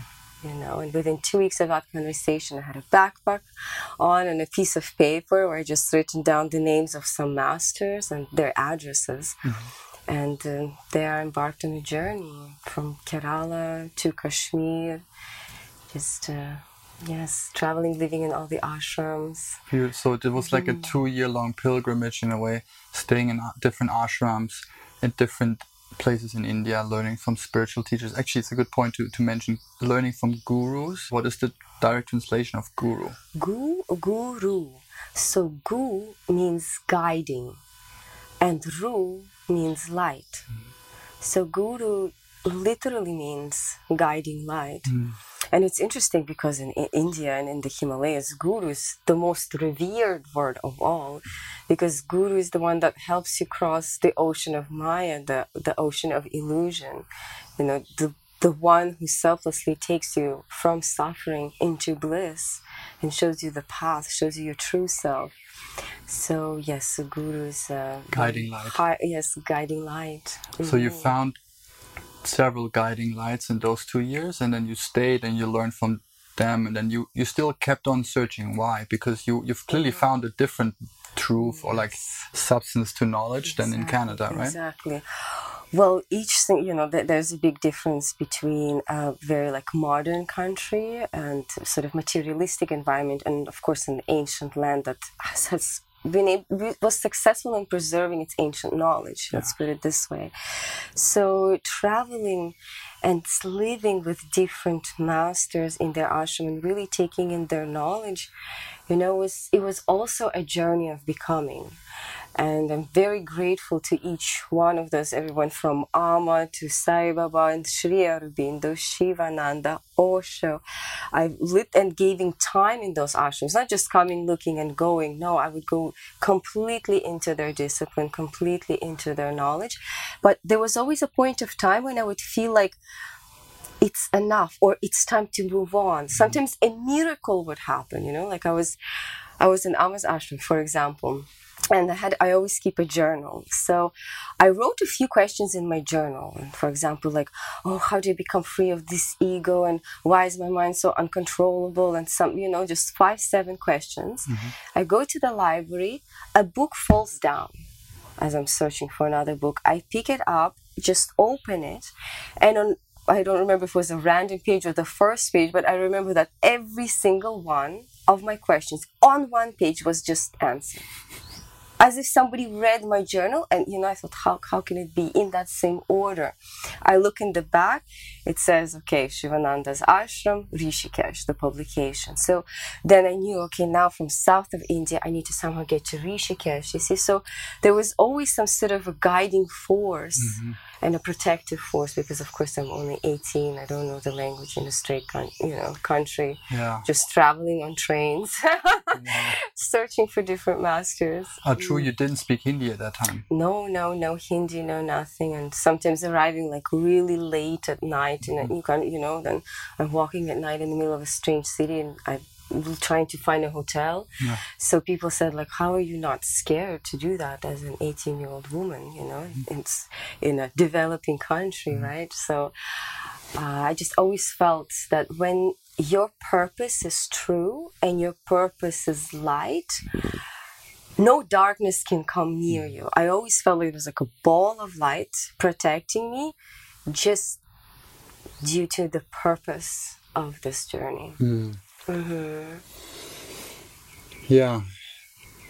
You know, and within two weeks of that conversation, I had a backpack on and a piece of paper where I just written down the names of some masters and their addresses. And uh, there I embarked on a journey from Kerala to Kashmir. Just, uh, yes, traveling, living in all the ashrams. So it was like a two-year-long pilgrimage in a way, staying in different ashrams in different places in India, learning from spiritual teachers. Actually, it's a good point to, to mention learning from gurus. What is the direct translation of guru? Gu, guru. So gu means guiding, and ru means light. So guru literally means guiding light. And it's interesting because in, in India and in the Himalayas, guru is the most revered word of all, because guru is the one that helps you cross the ocean of Maya, the, the ocean of illusion. You know, the the one who selflessly takes you from suffering into bliss and shows you the path, shows you your true self. So yes, guru is uh, Guiding light. Hi, yes, guiding light. So you found several guiding lights in those two years, and then you stayed and you learned from them, and then you, you still kept on searching. Why? Because you you've clearly found a different truth or like substance to knowledge than in Canada, right? Exactly. Well, each thing, you know, th- there's a big difference between a very like modern country and sort of materialistic environment, and of course, an ancient land that has, has been able, was successful in preserving its ancient knowledge. Let's put it this way. So traveling and living with different masters in their ashram and really taking in their knowledge, you know, was it was also a journey of becoming. And I'm very grateful to each one of those, everyone from Amma to Sai Baba and Sri Aurobindo, Shivananda, Osho. I lived and giving time in those ashrams, not just coming, looking, and going. No, I would go completely into their discipline, completely into their knowledge. But there was always a point of time when I would feel like it's enough or it's time to move on. Sometimes a miracle would happen, you know, like I was I was in Amma's Ashram, for example, and I had I always keep a journal. So I wrote a few questions in my journal. For example, like, oh, how do you become free of this ego and why is my mind so uncontrollable? And some, you know, just five, seven questions. Mm-hmm. I go to the library, a book falls down as I'm searching for another book. I pick it up, just open it, and on I don't remember if it was a random page or the first page, but I remember that every single one of my questions on one page was just answered. As if somebody read my journal, and you know, I thought, how, how can it be in that same order? I look in the back, it says, okay, Shivananda's Ashram, Rishikesh, the publication. So then I knew, okay, now from south of India, I need to somehow get to Rishikesh. You see, so there was always some sort of a guiding force mm-hmm. And a protective force because of course i'm only 18 i don't know the language in a straight con- you know country Yeah. just traveling on trains Wow. searching for different masters Oh, true. Mm. You didn't speak Hindi at that time. no no no hindi no nothing and sometimes arriving like really late at night and mm. you can you know then i'm walking at night in the middle of a strange city and i'm trying to find a hotel. Yeah. so people said like how are you not scared to do that as an 18 year old woman you know? Mm-hmm. It's in a developing country mm-hmm. right? So uh, i just always felt that when your purpose is true and your purpose is light no darkness can come near mm. you. I always felt like it was like a ball of light protecting me just due to the purpose of this journey mm. Hmm Yeah.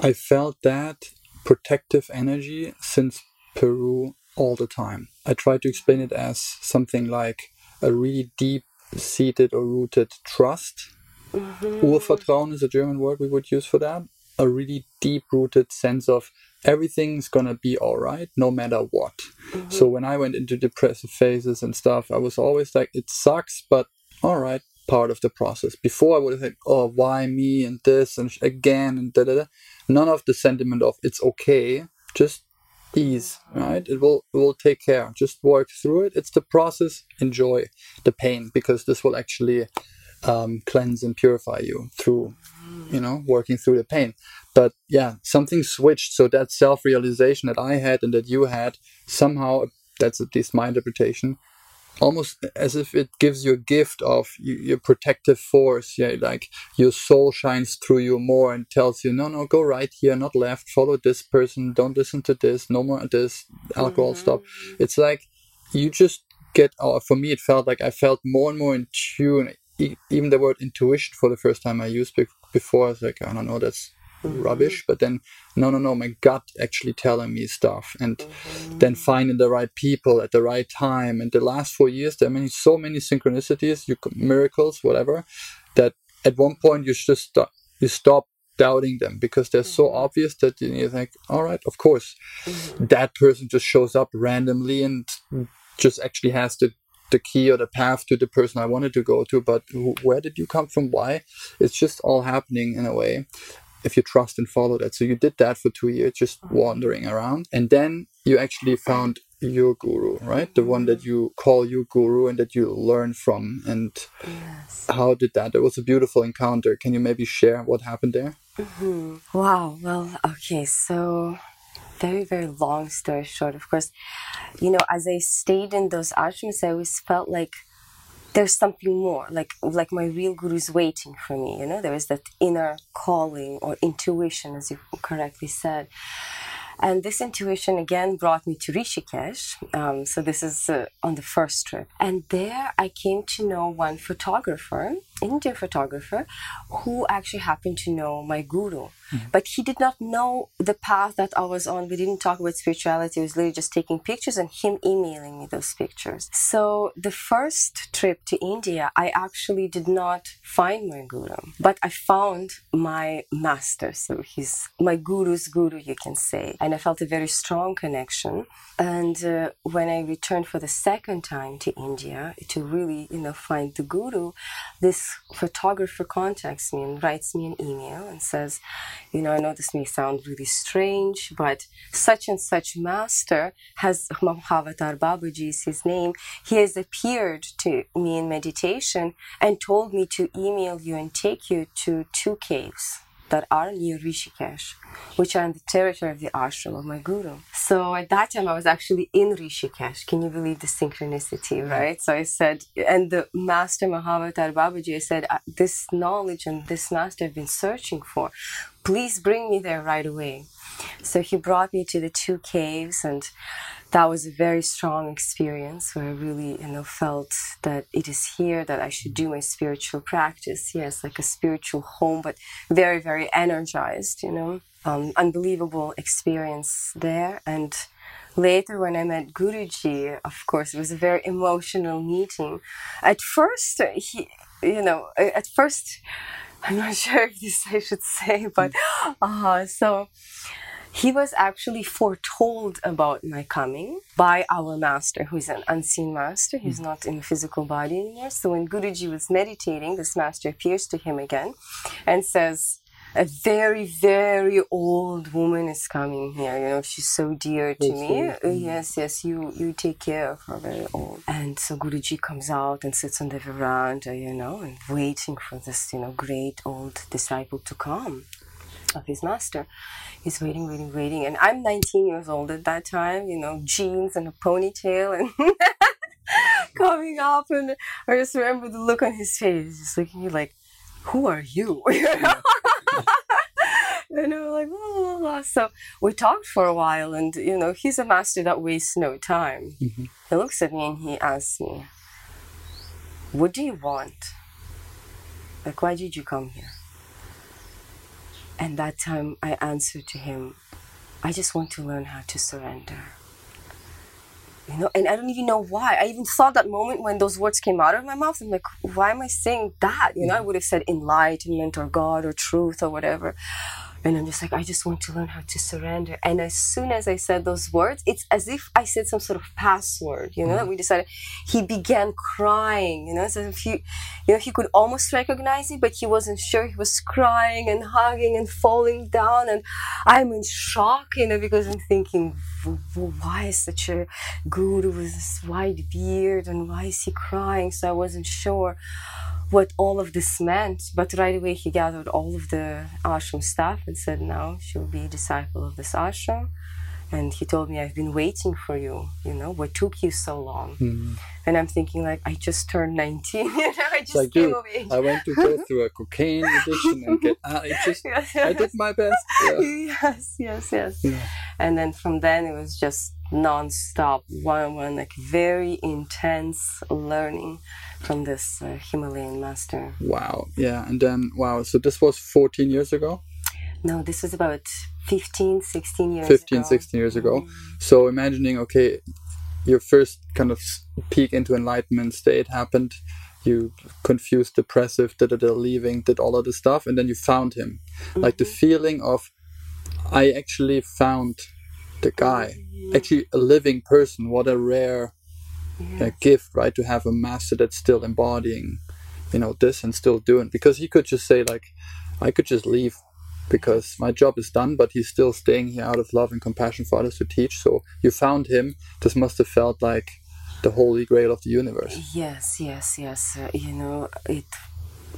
I felt that protective energy since Peru all the time. I try to explain it as something like a really deep seated or rooted trust. Urvertrauen is a German word we would use for that. A really deep rooted sense of everything's gonna be alright no matter what. So when I went into depressive phases and stuff, I was always like, it sucks, but alright, part of the process. Before I would have said, oh, why me and this and again and da da da. None of the sentiment of it's okay, just ease, right? It will it will take care. Just work through it. It's the process. Enjoy the pain because this will actually um, cleanse and purify you through, you know, working through the pain. But yeah, something switched. So that self realization that I had and that you had somehow, that's at least my interpretation, almost as if it gives you a gift of your protective force. Yeah, like your soul shines through you more and tells you, no, no, go right here, not left. Follow this person. Don't listen to this. No more of this. Alcohol, stop. It's like you just get. Uh, for me, it felt like I felt more and more in tune. Even the word intuition for the first time I used before, I was like, I don't know, that's Mm-hmm. rubbish. But then, no, no, no, my gut actually telling me stuff, and then finding the right people at the right time. And the last four years, there are many, so many synchronicities, you miracles, whatever, that at one point you just stop, you stop doubting them because they're so mm-hmm. obvious that you- you're all right, of course, mm-hmm. that person just shows up randomly and just actually has the the key or the path to the person I wanted to go to, but wh- where did you come from? Why? It's just all happening in a way if you trust and follow that. So you did that for two years, just uh-huh. wandering around. And then you actually found your guru, right? The one that mm-hmm. you call your guru and that you learn from. And yes how did that? It was a beautiful encounter. Can you maybe share what happened there? Mm-hmm. Wow. Well, okay. So, very, very long story short, of course, you know, as I stayed in those ashrams, I always felt like there's something more, like like my real guru is waiting for me. You know, there is that inner calling or intuition, as you correctly said. And this intuition again brought me to Rishikesh. Um, so this is uh, on the first trip. And there I came to know one photographer, Indian photographer, who actually happened to know my guru. But he did not know the path that I was on. We didn't talk about spirituality. It was literally just taking pictures and him emailing me those pictures. So the first trip to India, I actually did not find my guru, but I found my master. So he's my guru's guru, you can say. And I felt a very strong connection. And uh, when I returned for the second time to India to really, you know, find the guru, this photographer contacts me and writes me an email and says, you know, I know this may sound really strange, but such and such master has Mahavatar Babaji is his name. He has appeared to me in meditation and told me to email you and take you to two caves that are near Rishikesh, which are in the territory of the ashram of my guru. So at that time, I was actually in Rishikesh. Can you believe the synchronicity, right? So I said, and the master Mahavatar Babaji, I said, "Uh, this knowledge and this master I've been searching for, please bring me there right away. So he brought me to the two caves, and that was a very strong experience where I really, you know, felt that it is here that I should do my spiritual practice. Yes, like a spiritual home, but very, very energized, you know. Um, unbelievable experience there. And later, when I met Guruji, of course, it was a very emotional meeting. At first, he, you know, at first, I'm not sure if this I should say, but uh, so he was actually foretold about my coming by our master, who's an unseen master. He's not in the physical body anymore. So when Guruji was meditating, this master appears to him again and says, a very, very old woman is coming here. You know, she's so dear to me. Uh, yes, yes, you you take care of her, very old. And so Guruji comes out and sits on the veranda, you know, and waiting for this, you know, great old disciple to come of his master. He's waiting, waiting, waiting. And I'm 19 years old at that time, you know, jeans and a ponytail and coming up. And I just remember the look on his face, just looking at me like, who are you? and I'm like, blah, blah, blah. so we talked for a while, and you know, he's a master that wastes no time. Mm-hmm. He looks at me and he asks me, "What do you want? Like, why did you come here?" And that time, I answered to him, "I just want to learn how to surrender." you know and i don't even know why. I even thought that moment when those words came out of my mouth. I'm like why am i saying that? You know i would have said enlightenment or god or truth or whatever and I'm just like, I just want to learn how to surrender. And as soon as I said those words, it's as if I said some sort of password, you know, mm-hmm. that we decided. He began crying, you know, so if he, you know, he could almost recognize it, but he wasn't sure. He was crying and hugging and falling down. And I'm in shock, you know, because I'm thinking, why is such a guru with this white beard and why is he crying? So I wasn't sure what all of this meant. But right away, he gathered all of the ashram staff and said, Now she'll be a disciple of this ashram. And he told me, I've been waiting for you. You know, what took you so long? Mm. And I'm thinking, like, I just turned 19. you know, I just like, came of age. I went to go through a cocaine addiction and get out. I just, yes, yes. I did my best. Yeah. Yes, yes, yes. Yeah. And then from then, it was just non-stop one-on-one like very intense learning from this uh, himalayan master wow yeah and then wow so this was 14 years ago no this was about 15 16 years 15 ago. 16 years ago mm. so imagining okay your first kind of peak into enlightenment state happened you confused depressive did it leaving did all of this stuff and then you found him mm-hmm. like the mm-hmm. feeling of i actually found the guy actually a living person. What a rare yes. uh, gift, right? To have a master that's still embodying, you know, this and still doing. Because he could just say like, I could just leave because my job is done, but he's still staying here out of love and compassion for others to teach. So you found him. This must have felt like the holy grail of the universe. Yes, yes, yes. Uh, you know, it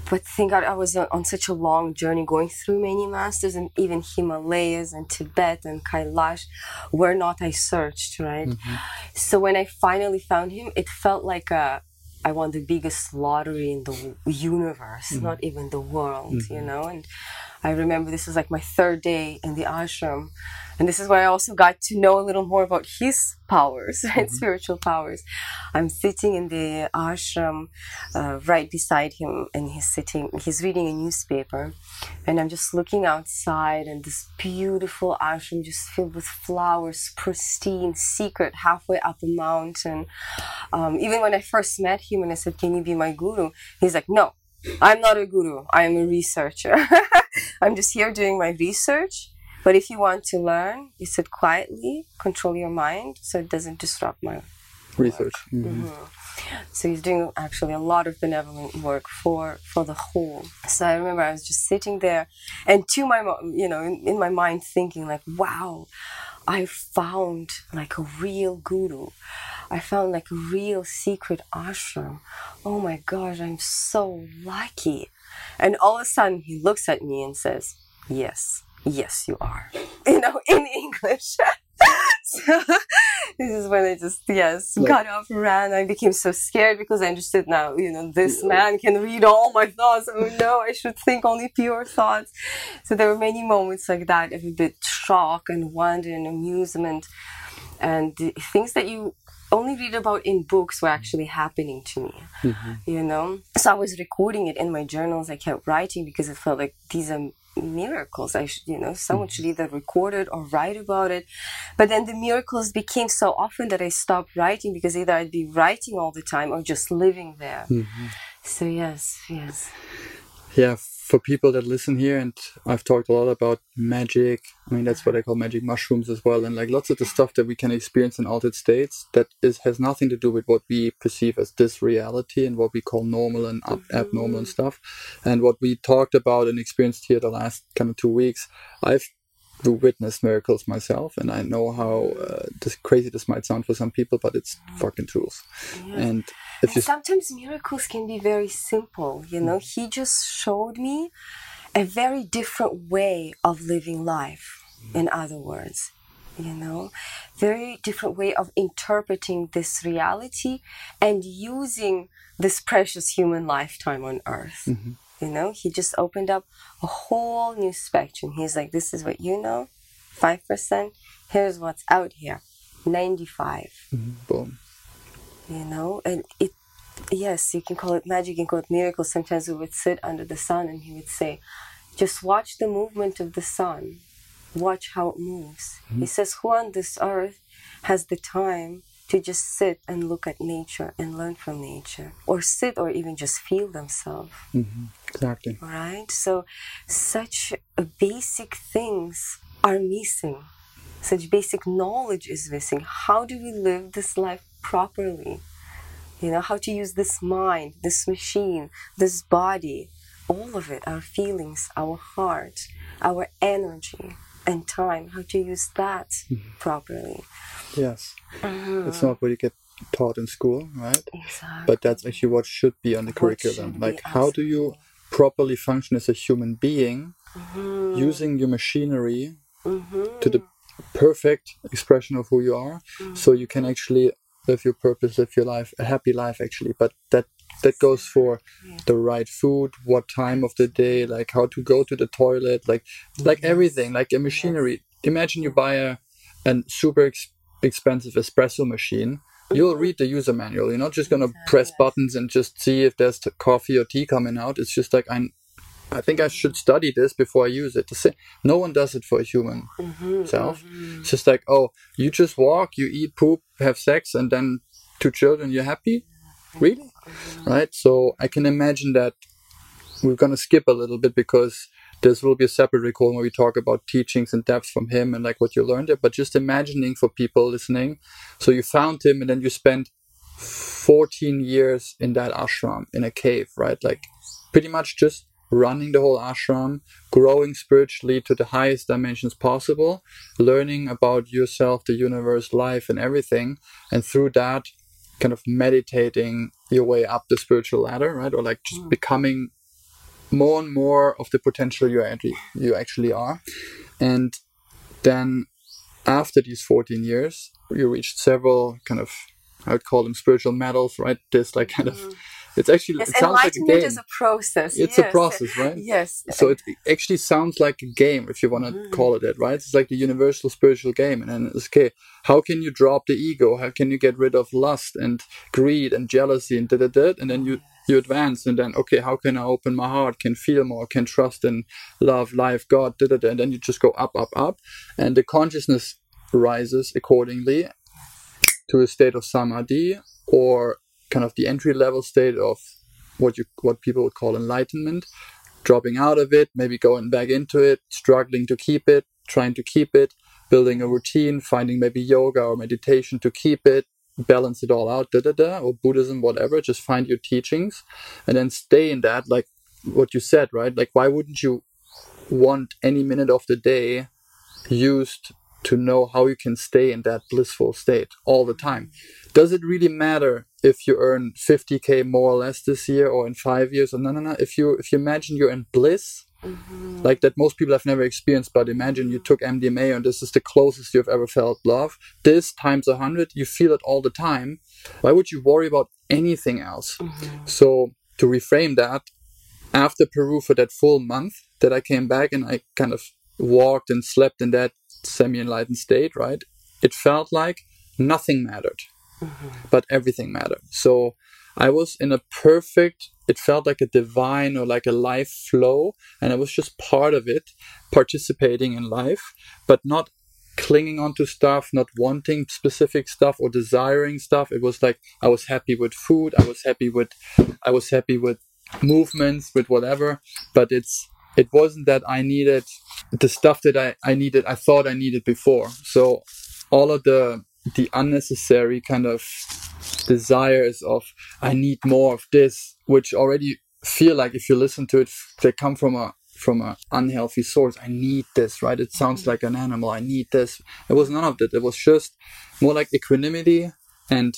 but thank God I was on such a long journey going through many masters and even Himalayas and Tibet and Kailash where not I searched, right? Mm-hmm. So when I finally found him, it felt like a I won the biggest lottery in the universe, mm-hmm. not even the world, mm-hmm. you know? And I remember this was like my third day in the ashram. And this is where I also got to know a little more about his powers, right? Mm-hmm. Spiritual powers. I'm sitting in the ashram uh, right beside him, and he's sitting, he's reading a newspaper. And I'm just looking outside, and this beautiful ashram just filled with flowers, pristine, secret, halfway up a mountain. Um, even when I first met him and I said, Can you be my guru? He's like, No, I'm not a guru. I'm a researcher. I'm just here doing my research. But if you want to learn, you sit quietly, control your mind so it doesn't disrupt my research. Mm-hmm. Mm-hmm. So he's doing actually a lot of benevolent work for for the whole. So I remember I was just sitting there, and to my you know in, in my mind thinking like, wow, I found like a real guru. I found like a real secret ashram. Oh my gosh, I'm so lucky. And all of a sudden he looks at me and says, Yes, yes, you are. You know, in English. so this is when I just, yes, like, got off ran. I became so scared because I understood now, you know, this man can read all my thoughts. Oh no, I should think only pure thoughts. So there were many moments like that of a bit shock and wonder and amusement and things that you only read about in books were actually happening to me mm-hmm. you know so i was recording it in my journals i kept writing because it felt like these are miracles i should you know someone mm-hmm. should either record it or write about it but then the miracles became so often that i stopped writing because either i'd be writing all the time or just living there mm-hmm. so yes yes yeah, for people that listen here, and I've talked a lot about magic. I mean, that's what I call magic mushrooms as well, and like lots of the stuff that we can experience in altered states that is has nothing to do with what we perceive as this reality and what we call normal and ab- Mm-hmm. abnormal and stuff. And what we talked about and experienced here the last kind of two weeks, I've witnessed miracles myself, and I know how uh, this crazy this might sound for some people, but it's fucking truth. And if And sometimes miracles can be very simple, you know. Hmm. He just showed me a very different way of living life, hmm. in other words, you know, very different way of interpreting this reality and using this precious human lifetime on earth. Mm-hmm. You know, he just opened up a whole new spectrum. He's like, this is what you know, 5%. Here's what's out here, 95 mm-hmm. boom, you know and it yes you can call it magic you can call it miracle sometimes we would sit under the sun and he would say just watch the movement of the sun watch how it moves mm-hmm. he says who on this earth has the time to just sit and look at nature and learn from nature or sit or even just feel themselves mm-hmm. exactly. right? So, such basic things are missing. Such basic knowledge is missing. How do we live this life properly? You know, how to use this mind, this machine, this body, all of it, our feelings, our heart, our energy and time, how to use that mm-hmm. properly. Yes, mm-hmm. it's not what you get taught in school, right? Exactly. but that's actually what should be on the What curriculum like how do you properly function as a human being Mm-hmm. using your machinery mm-hmm. to the perfect expression of who you are so you can actually live your purpose live your life a happy life actually. But that that goes for the right food what time of the day like how to go to the toilet like like everything like a machinery. Imagine you buy a an super ex- expensive espresso machine. You'll mm-hmm. read the user manual. You're not just going to press buttons and just see if there's t- coffee or tea coming out. It's just like i'm I think I should study this before I use it. No one does it for a human mm-hmm, self. Mm-hmm. It's just like, oh, you just walk, you eat, poop, have sex, and then two children, you're happy? Mm-hmm. Really? Right? So I can imagine that we're going to skip a little bit because this will be a separate recording where we talk about teachings and depth from him and like what you learned there. But just imagining for people listening. So you found him and then you spent 14 years in that ashram in a cave, right? Like pretty much just running the whole ashram, growing spiritually to the highest dimensions possible, learning about yourself, the universe, life, and everything. And through that, kind of meditating your way up the spiritual ladder, right? Or like just hmm. becoming more and more of the potential you actually you actually are. And then after these 14 years, you reached several kind of I would call them spiritual medals, right? This like kind of hmm. It's actually yes, it sounds like a enlightenment game. is a process. It's a process, right? Yes. So it actually sounds like a game, if you want to mm-hmm. call it that, right? It's like the universal spiritual game, and then it's okay. How can you drop the ego? How can you get rid of lust and greed and jealousy and da da da? And then you you advance, and then okay, how can I open my heart? Can feel more? Can trust and love, life, God, da da da? And then you just go up, up, up, and the consciousness rises accordingly to a state of samadhi or kind of the entry level state of what you what people would call enlightenment dropping out of it maybe going back into it struggling to keep it trying to keep it building a routine finding maybe yoga or meditation to keep it balance it all out da da da or buddhism whatever just find your teachings and then stay in that like what you said right? Like why wouldn't you want any minute of the day used to know how you can stay in that blissful state all the time. Does it really matter if you earn 50k more or less this year or in five years or no no no? If you if you imagine you're in bliss, mm-hmm. like that most people have never experienced, but imagine you took MDMA and this is the closest you've ever felt love. This times a hundred, you feel it all the time. Why would you worry about anything else? Mm-hmm. So to reframe that, after Peru for that full month that I came back and I kind of walked and slept in that semi-enlightened state, right? It felt like nothing mattered, mm-hmm. but everything mattered. So I was in a perfect, it felt like a divine or like a life flow, and I was just part of it, participating in life, but not clinging onto stuff, not wanting specific stuff or desiring stuff. It was like I was happy with food, I was happy with I was happy with movements, with whatever. But it's it wasn't that I needed the stuff that I, I needed I thought I needed before. So all of the the unnecessary kind of desires of I need more of this, which already feel like if you listen to it, they come from a from an unhealthy source. I need this, right? It sounds like an animal. I need this. It was none of that. It was just more like equanimity, and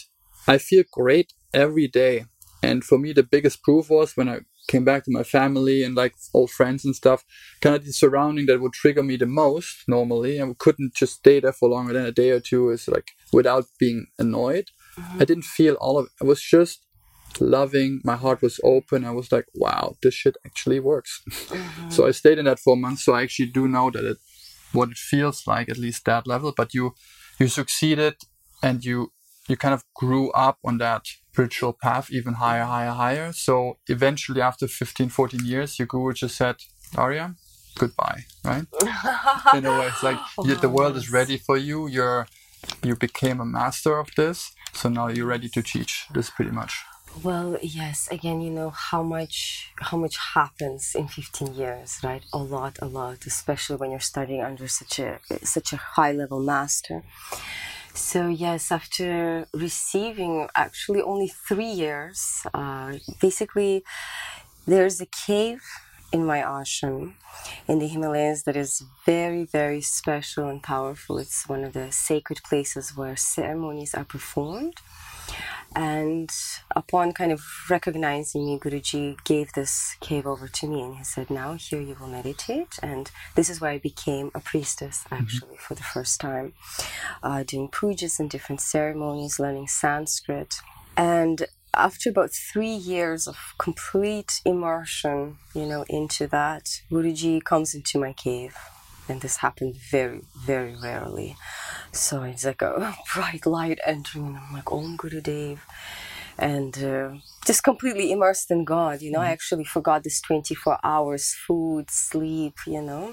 I feel great every day. And for me, the biggest proof was when I came back to my family and like old friends and stuff, kind of the surrounding that would trigger me the most normally. And we couldn't just stay there for longer than a day or two is like without being annoyed. Mm-hmm. I didn't feel all of it. I was just loving. My heart was open. I was like, wow, this shit actually works. Mm-hmm. so I stayed in that for months. So I actually do know that it, what it feels like, at least that level. But you, you succeeded and you, you kind of grew up on that spiritual path even higher, higher, higher. So eventually, after 15, 14 years, your guru just said, Arya, goodbye, right? In a way, it's like oh, the world is ready for you. You're, you became a master of this. So now you're ready to teach this pretty much. Well, yes. Again, you know how much how much happens in 15 years, right? A lot, a lot, especially when you're studying under such a such a high level master. So yes, after receiving actually only three years, uh, basically, there's a cave in my ashram in the Himalayas that is very, very special and powerful. It's one of the sacred places where ceremonies are performed. And upon kind of recognizing me, Guruji gave this cave over to me and he said, Now here you will meditate. And this is where I became a priestess mm-hmm. actually mm-hmm. for the first time, uh, doing pujas and different ceremonies, learning Sanskrit. And after about three years of complete immersion, you know, into that, Guruji comes into my cave. And this happened very, very rarely. So it's like a bright light entering, and I'm like, oh Om Gurudev. And uh, just completely immersed in God, you know. Mm. I actually forgot this 24 hours food, sleep, you know.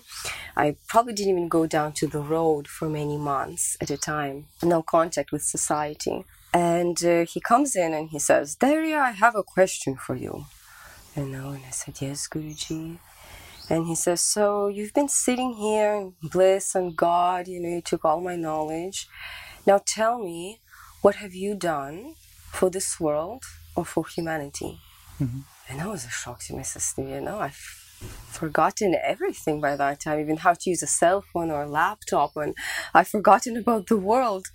I probably didn't even go down to the road for many months at a time, no contact with society. And uh, he comes in and he says, Daria, I have a question for you. You know, and I said, Yes, Guruji. And he says, So you've been sitting here in bliss and God, you know, you took all my knowledge. Now tell me, what have you done for this world or for humanity? Mm-hmm. And that was a shock to my system, you know. I've forgotten everything by that time, even how to use a cell phone or a laptop, and I've forgotten about the world.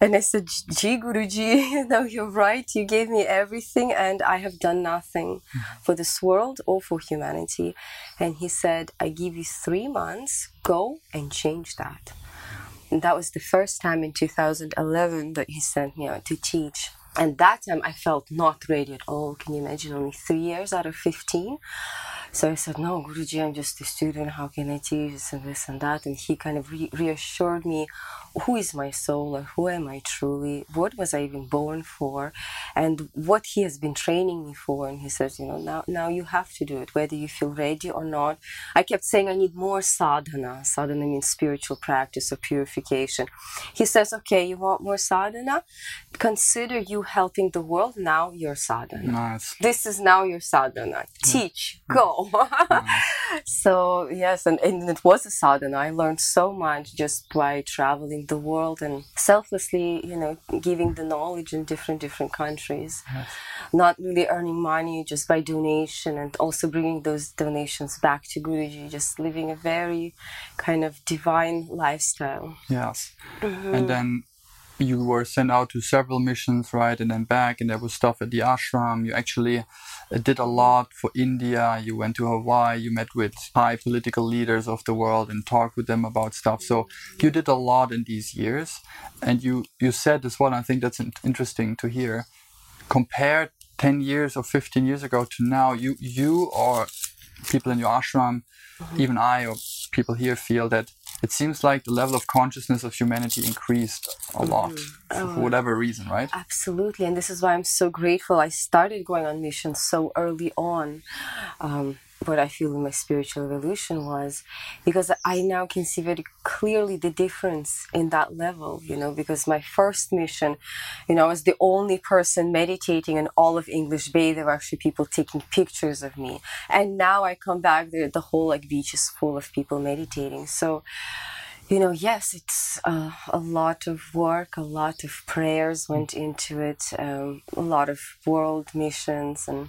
And I said, Gee, Guruji, you know, you're right. You gave me everything, and I have done nothing mm-hmm. for this world or for humanity. And he said, I give you three months, go and change that. And that was the first time in 2011 that he sent me out to teach. And that time I felt not ready at all. Can you imagine? Only three years out of 15. So I said, No, Guruji, I'm just a student. How can I teach this and this and that? And he kind of re- reassured me who is my soul or who am I truly? What was I even born for? And what he has been training me for. And he says, You know, now, now you have to do it, whether you feel ready or not. I kept saying, I need more sadhana. Sadhana means spiritual practice or purification. He says, Okay, you want more sadhana? Consider you helping the world. Now your sadhana. Nice. This is now your sadhana. Teach, go. so yes, and, and it was a sadhana. I learned so much just by traveling the world and selflessly, you know, giving the knowledge in different different countries. Yes. Not really earning money, just by donation, and also bringing those donations back to Guruji. Just living a very kind of divine lifestyle. Yes, mm-hmm. and then you were sent out to several missions, right, and then back, and there was stuff at the ashram. You actually did a lot for India. You went to Hawaii. You met with high political leaders of the world and talked with them about stuff. So you did a lot in these years, and you you said as well. I think that's interesting to hear. Compared 10 years or 15 years ago to now, you you or people in your ashram, mm-hmm. even I or people here feel that it seems like the level of consciousness of humanity increased a lot mm-hmm. for oh, whatever reason, right? Absolutely. And this is why I'm so grateful. I started going on missions so early on. Um, what I feel in my spiritual evolution was because I now can see very clearly the difference in that level, you know, because my first mission, you know, I was the only person meditating in all of English Bay. There were actually people taking pictures of me. And now I come back there, the whole like beach is full of people meditating. So, you know, yes, it's uh, a lot of work, a lot of prayers went into it, um, a lot of world missions and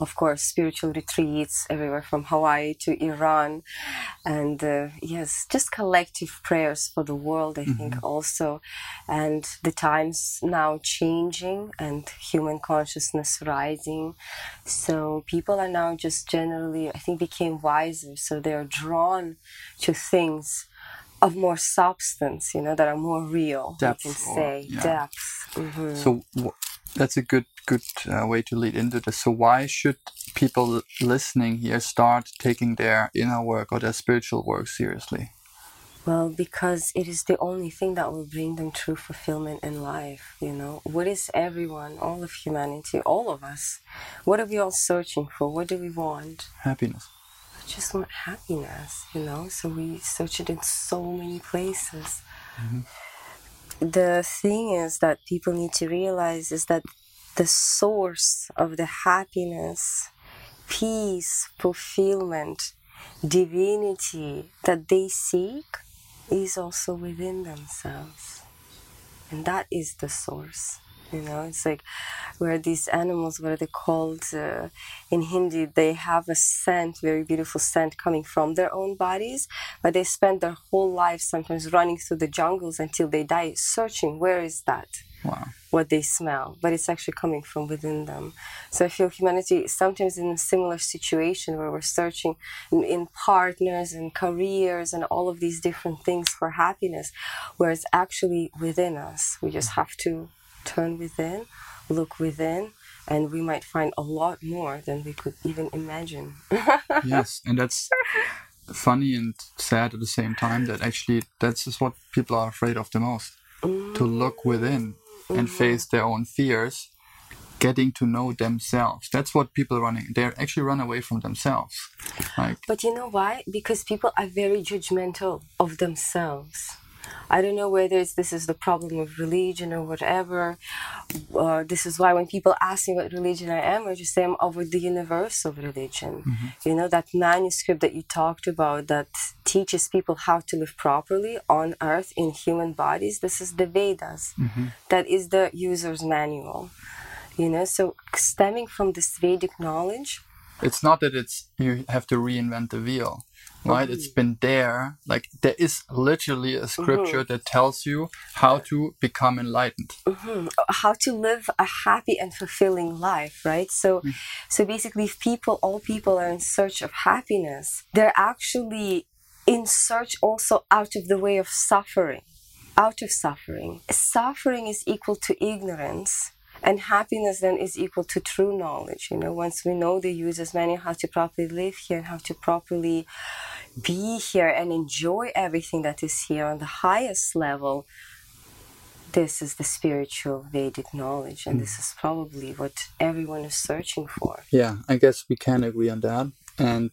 of course, spiritual retreats everywhere from Hawaii to Iran. And uh, yes, just collective prayers for the world, I mm-hmm. think, also. And the times now changing and human consciousness rising. So people are now just generally, I think, became wiser. So they're drawn to things of more substance, you know, that are more real. Depth, you can say or, yeah. depth. Mm-hmm. So that's a good good uh, way to lead into this. So why should people listening here start taking their inner work or their spiritual work seriously? Well, because it is the only thing that will bring them true fulfillment in life. You know, what is everyone, all of humanity, all of us? What are we all searching for? What do we want? Happiness. We Just want happiness, you know. So we search it in so many places. Mm-hmm the thing is that people need to realize is that the source of the happiness, peace, fulfillment, divinity that they seek is also within themselves. And that is the source. You know, it's like where these animals, what are they called uh, in Hindi? They have a scent, very beautiful scent coming from their own bodies, but they spend their whole life sometimes running through the jungles until they die, searching where is that? Wow. What they smell, but it's actually coming from within them. So I feel humanity sometimes in a similar situation where we're searching in, in partners and careers and all of these different things for happiness, where it's actually within us. We just have to turn within, look within, and we might find a lot more than we could even imagine. yes, and that's funny and sad at the same time that actually that's just what people are afraid of the most mm-hmm. to look within and mm-hmm. face their own fears getting to know themselves that's what people are running they actually run away from themselves like but you know why because people are very judgmental of themselves I don't know whether this is the problem of religion or whatever. Uh, this is why when people ask me what religion I am, I just say I'm over the universe of religion. Mm-hmm. You know, that manuscript that you talked about that teaches people how to live properly on earth in human bodies, this is the Vedas. Mm-hmm. That is the user's manual. You know, so stemming from this Vedic knowledge, it's not that it's you have to reinvent the wheel right mm-hmm. it's been there like there is literally a scripture mm-hmm. that tells you how to become enlightened mm-hmm. how to live a happy and fulfilling life right so mm. so basically if people all people are in search of happiness they're actually in search also out of the way of suffering out of suffering suffering is equal to ignorance and happiness then is equal to true knowledge. You know, once we know the users manual, how to properly live here, and how to properly be here and enjoy everything that is here on the highest level, this is the spiritual Vedic knowledge, and mm. this is probably what everyone is searching for. Yeah, I guess we can agree on that. And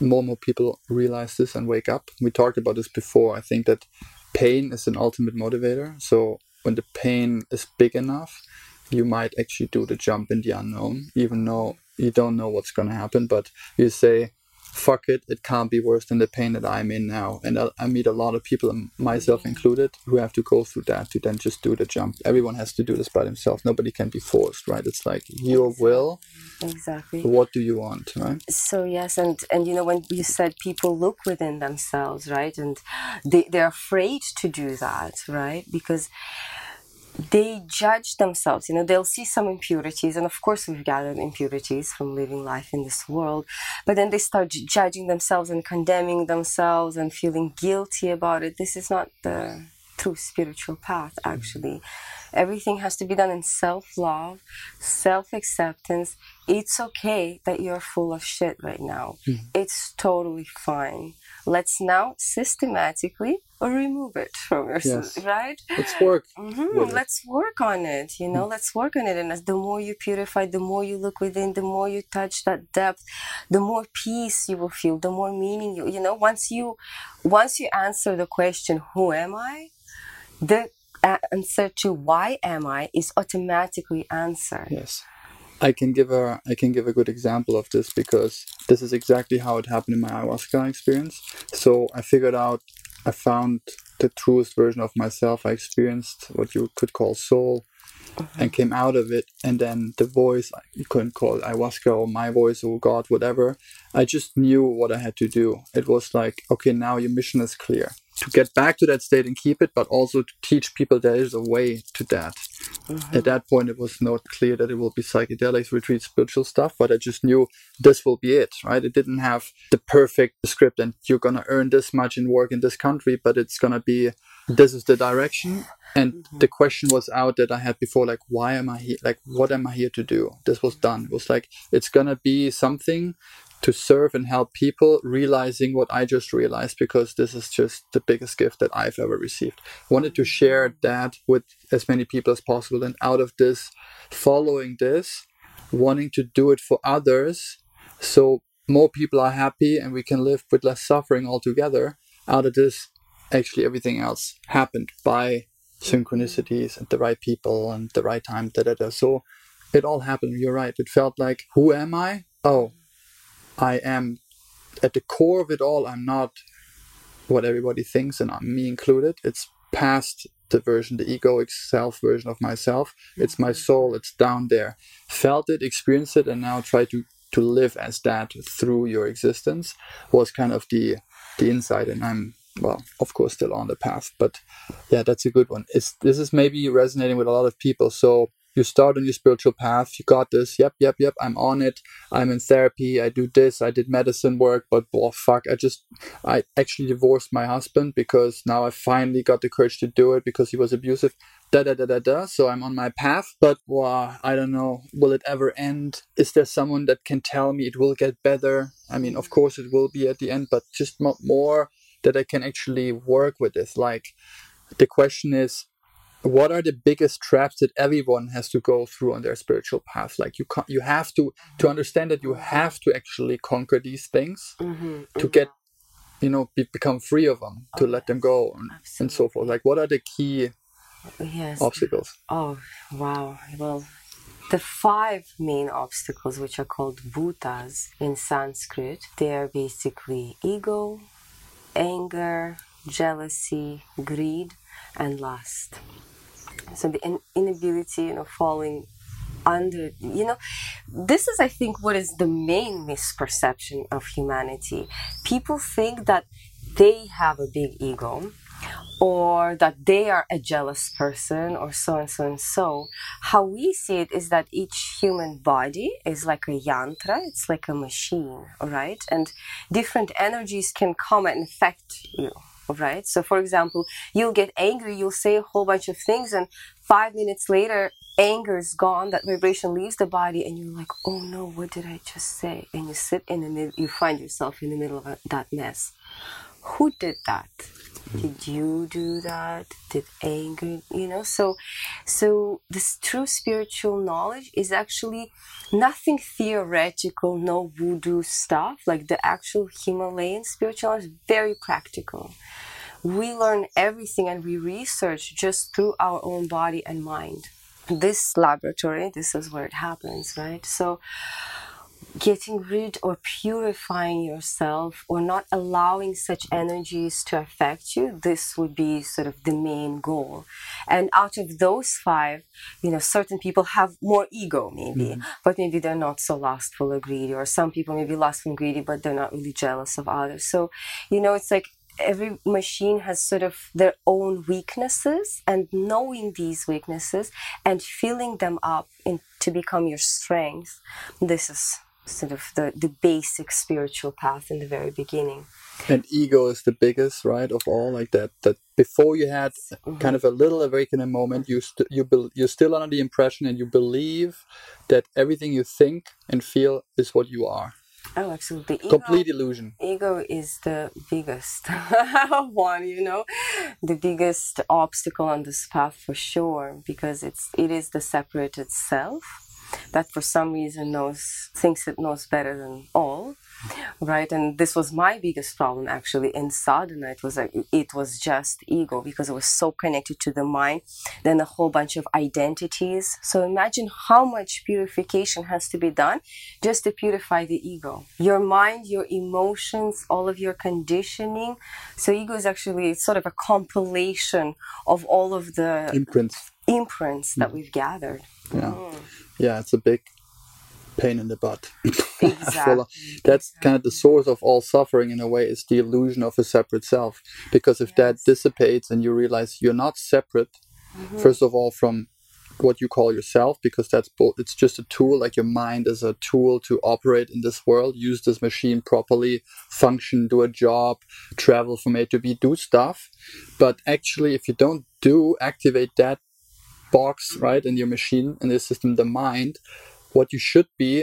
more and more people realize this and wake up. We talked about this before. I think that pain is an ultimate motivator. So when the pain is big enough, you might actually do the jump in the unknown, even though you don't know what's going to happen. But you say, fuck it, it can't be worse than the pain that I'm in now. And I, I, meet a lot of people, myself included, who have to go through that to then just do the jump. Everyone has to do this by themselves. Nobody can be forced, right? It's like your will. Exactly. What do you want, right? So yes, and and you know when you said people look within themselves, right, and they they're afraid to do that, right, because they judge themselves. You know, they'll see some impurities, and of course, we've gathered impurities from living life in this world, but then they start judging themselves and condemning themselves and feeling guilty about it. This is not the true spiritual path, actually. Everything has to be done in self love, self acceptance. It's okay that you're full of shit right now. Mhm. It's totally fine. Let's now systematically remove it from yourself, Yes. right? Let's work. hmm. Let's work on it. You know, let's work on it. And as the more you purify, the more you look within, the more you touch that depth, the more peace you will feel, the more meaning you. You know, once you, once you answer the question, "Who am I?" the answer to "Why am I?" is automatically answered. Yes. I can give a I can give a good example of this because this is exactly how it happened in my ayahuasca experience. So I figured out I found the truest version of myself. I experienced what you could call soul uh-huh. and came out of it and then the voice you couldn't call it ayahuasca or my voice or God, whatever. I just knew what I had to do. It was like, okay, now your mission is clear. To get back to that state and keep it, but also to teach people there is a way to that. At that point, it was not clear that it will be psychedelics, retreat, spiritual stuff, but I just knew this will be it, right? It didn't have the perfect script and you're going to earn this much in work in this country, but it's going to be this is the direction. And mm-hmm. the question was out that I had before, like, why am I here? Like, what am I here to do? This was done. It was like, it's going to be something to serve and help people realizing what I just realized because this is just the biggest gift that I've ever received. Wanted to share that with as many people as possible. And out of this, following this, wanting to do it for others so more people are happy and we can live with less suffering altogether. Out of this, actually, everything else happened by synchronicities and the right people and the right time. Da, da, da. So it all happened. You're right. It felt like, who am I? Oh, I am at the core of it all. I'm not what everybody thinks, and I'm me included. It's past the version, the egoic self version of myself. It's my mm-hmm. soul. It's down there. Felt it, experienced it, and now try to to live as that through your existence was kind of the the insight. And I'm well, of course, still on the path. But yeah, that's a good one. It's this is maybe resonating with a lot of people. So you start on your spiritual path. You got this. Yep, yep, yep. I'm on it. I'm in therapy. I do this. I did medicine work, but oh, fuck, I just, I actually divorced my husband because now I finally got the courage to do it because he was abusive. Da da da da da. So I'm on my path, but wow, I don't know. Will it ever end? Is there someone that can tell me it will get better? I mean, of course it will be at the end, but just mo- more that I can actually work with this. Like, the question is, what are the biggest traps that everyone has to go through on their spiritual path like you can't you have to to understand that you have to actually conquer these things Mm-hmm. to get you know be, become free of them to let them go and, and so forth like what are the key Yes. obstacles Oh, wow. Well, the five main obstacles, which are called bhutas in Sanskrit, they are basically ego, anger, jealousy, greed, and lust. So the in- inability, you know, falling under, you know, this is, I think, what is the main misperception of humanity. People think that they have a big ego or that they are a jealous person or so and so and so. How we see it is that each human body is like a yantra, it's like a machine, right? And different energies can come and affect you. Right, so for example, you'll get angry, you'll say a whole bunch of things, and five minutes later, anger is gone, that vibration leaves the body, and you're like, oh no, what did I just say? And you sit in the middle, you find yourself in the middle of that mess. Who did that? Did you do that? Did anger, you know? So, so this true spiritual knowledge is actually nothing theoretical, no voodoo stuff. Like the actual Himalayan spiritual is very practical. We learn everything and we research just through our own body and mind. This laboratory, this is where it happens, right? So, getting rid or purifying yourself or not allowing such energies to affect you this would be sort of the main goal. And out of those five you know certain people have more ego maybe mm-hmm. but maybe they're not so lustful or greedy or some people may be lustful and greedy but they're not really jealous of others. So you know it's like every machine has sort of their own weaknesses and knowing these weaknesses and filling them up in, to become your strength this is sort of the, the basic spiritual path in the very beginning. And ego is the biggest, right, of all. Like that. That before you had mm-hmm. kind of a little awakening moment, you st- you be- you're still under the impression, and you believe that everything you think and feel is what you are. Oh, absolutely. Ego, Complete illusion. Ego is the biggest one, you know, the biggest obstacle on this path for sure, because it's it is the separated self that for some reason knows thinks it knows better than all right? And this was my biggest problem actually in sadhana it was like it was just ego because it was so connected to the mind then a whole bunch of identities. So imagine how much purification has to be done just to purify the ego. Your mind your emotions all of your conditioning. So ego is actually sort of a compilation of all of the imprints. imprints that mm. we've gathered yeah mm. yeah it's a big pain in the butt. Exactly. That's kind of the source of all suffering in a way is the illusion of a separate self. Because if yes. that dissipates and you realize you're not separate, mm-hmm. first of all, from what you call yourself, because that's both, it's just a tool, like your mind is a tool to operate in this world, use this machine properly, function, do a job, travel from A to B, do stuff. But actually, if you don't do activate that box, right, in your machine, in the system, the mind, what you should be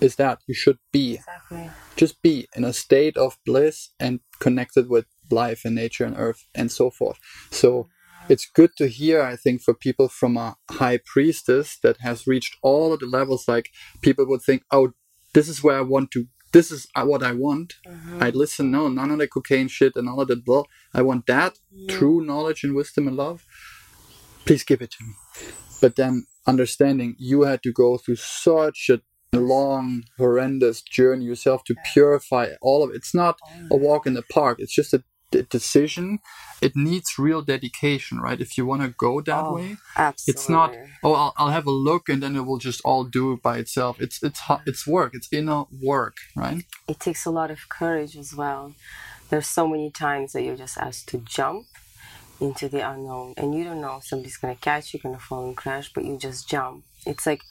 is that you should be exactly. just be in a state of bliss and connected with life and nature and earth and so forth so it's good to hear i think for people from a high priestess that has reached all of the levels like people would think oh this is where i want to this is uh, what i want mm-hmm. i listen no none of the cocaine shit and all of that blah i want that mm-hmm. true knowledge and wisdom and love please give it to me. But then understanding you had to go through such a long, horrendous journey yourself to purify all of it. It's not oh, a walk in the park. It's just a decision. It needs real dedication right? If you want to go that oh, way absolutely. it's not oh I'll, I'll have a look and then it will just all do it by itself. It's it's it's mm. work. It's inner work right? It takes a lot of courage as well. There's so many times that you're just asked to jump into the unknown. And you don't know somebody's going to catch you going to fall and crash but you just jump. It's like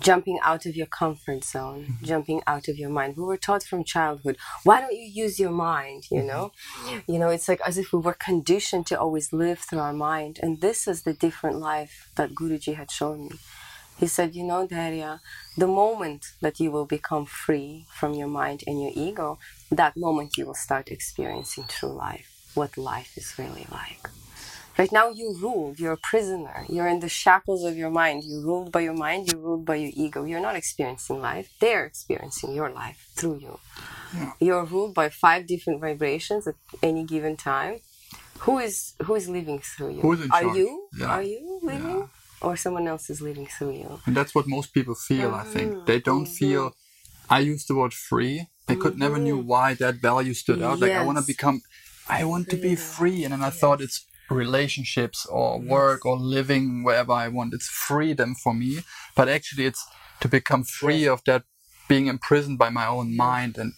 jumping out of your comfort zone mm-hmm. jumping out of your mind. We were taught from childhood why don't you use your mind you mm-hmm. know you know it's like as if we were conditioned to always live through our mind. And this is the different life that guruji had shown me. He said you know Daria, the moment that you will become free from your mind and your ego that moment you will start experiencing true life what life is really like Right now, you ruled. You're a prisoner. You're in the shackles of your mind. You're ruled by your mind. You're ruled by your ego. You're not experiencing life. They're experiencing your life through you. Yeah. You're ruled by five different vibrations at any given time. Who is who is living through you? Who's in Are you? Yeah. Are you living? Yeah. Or someone else is living through you? And that's what most people feel. Mm-hmm. I think they don't mm-hmm. feel. I use the word free. I could mm-hmm. never knew mm-hmm. why that value stood out. Yes. Like I want to become. I want to be free, and then I yes. thought it's relationships or work or living wherever I want. It's freedom for me, but actually it's to become free of that being imprisoned by my own mind and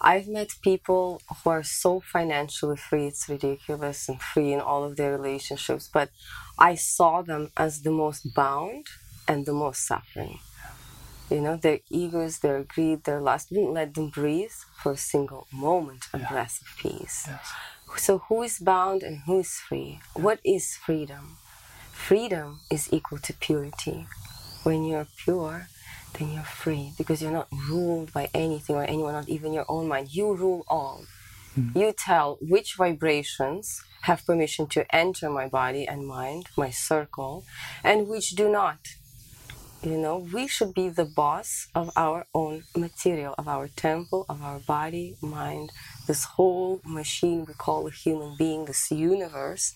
I've met people who are so financially free. It's ridiculous and free in all of their relationships but I saw them as the most bound and the most suffering. You know their egos their greed their lust. Didn't let them breathe for a single moment a yeah. breath of peace. Yes. So, who is bound and who is free? What is freedom? Freedom is equal to purity. When you're pure, then you're free because you're not ruled by anything or anyone, not even your own mind. You rule all. Mm. You tell which vibrations have permission to enter my body and mind, my circle, and which do not. You know, we should be the boss of our own material, of our temple, of our body, mind, this whole machine we call a human being, this universe.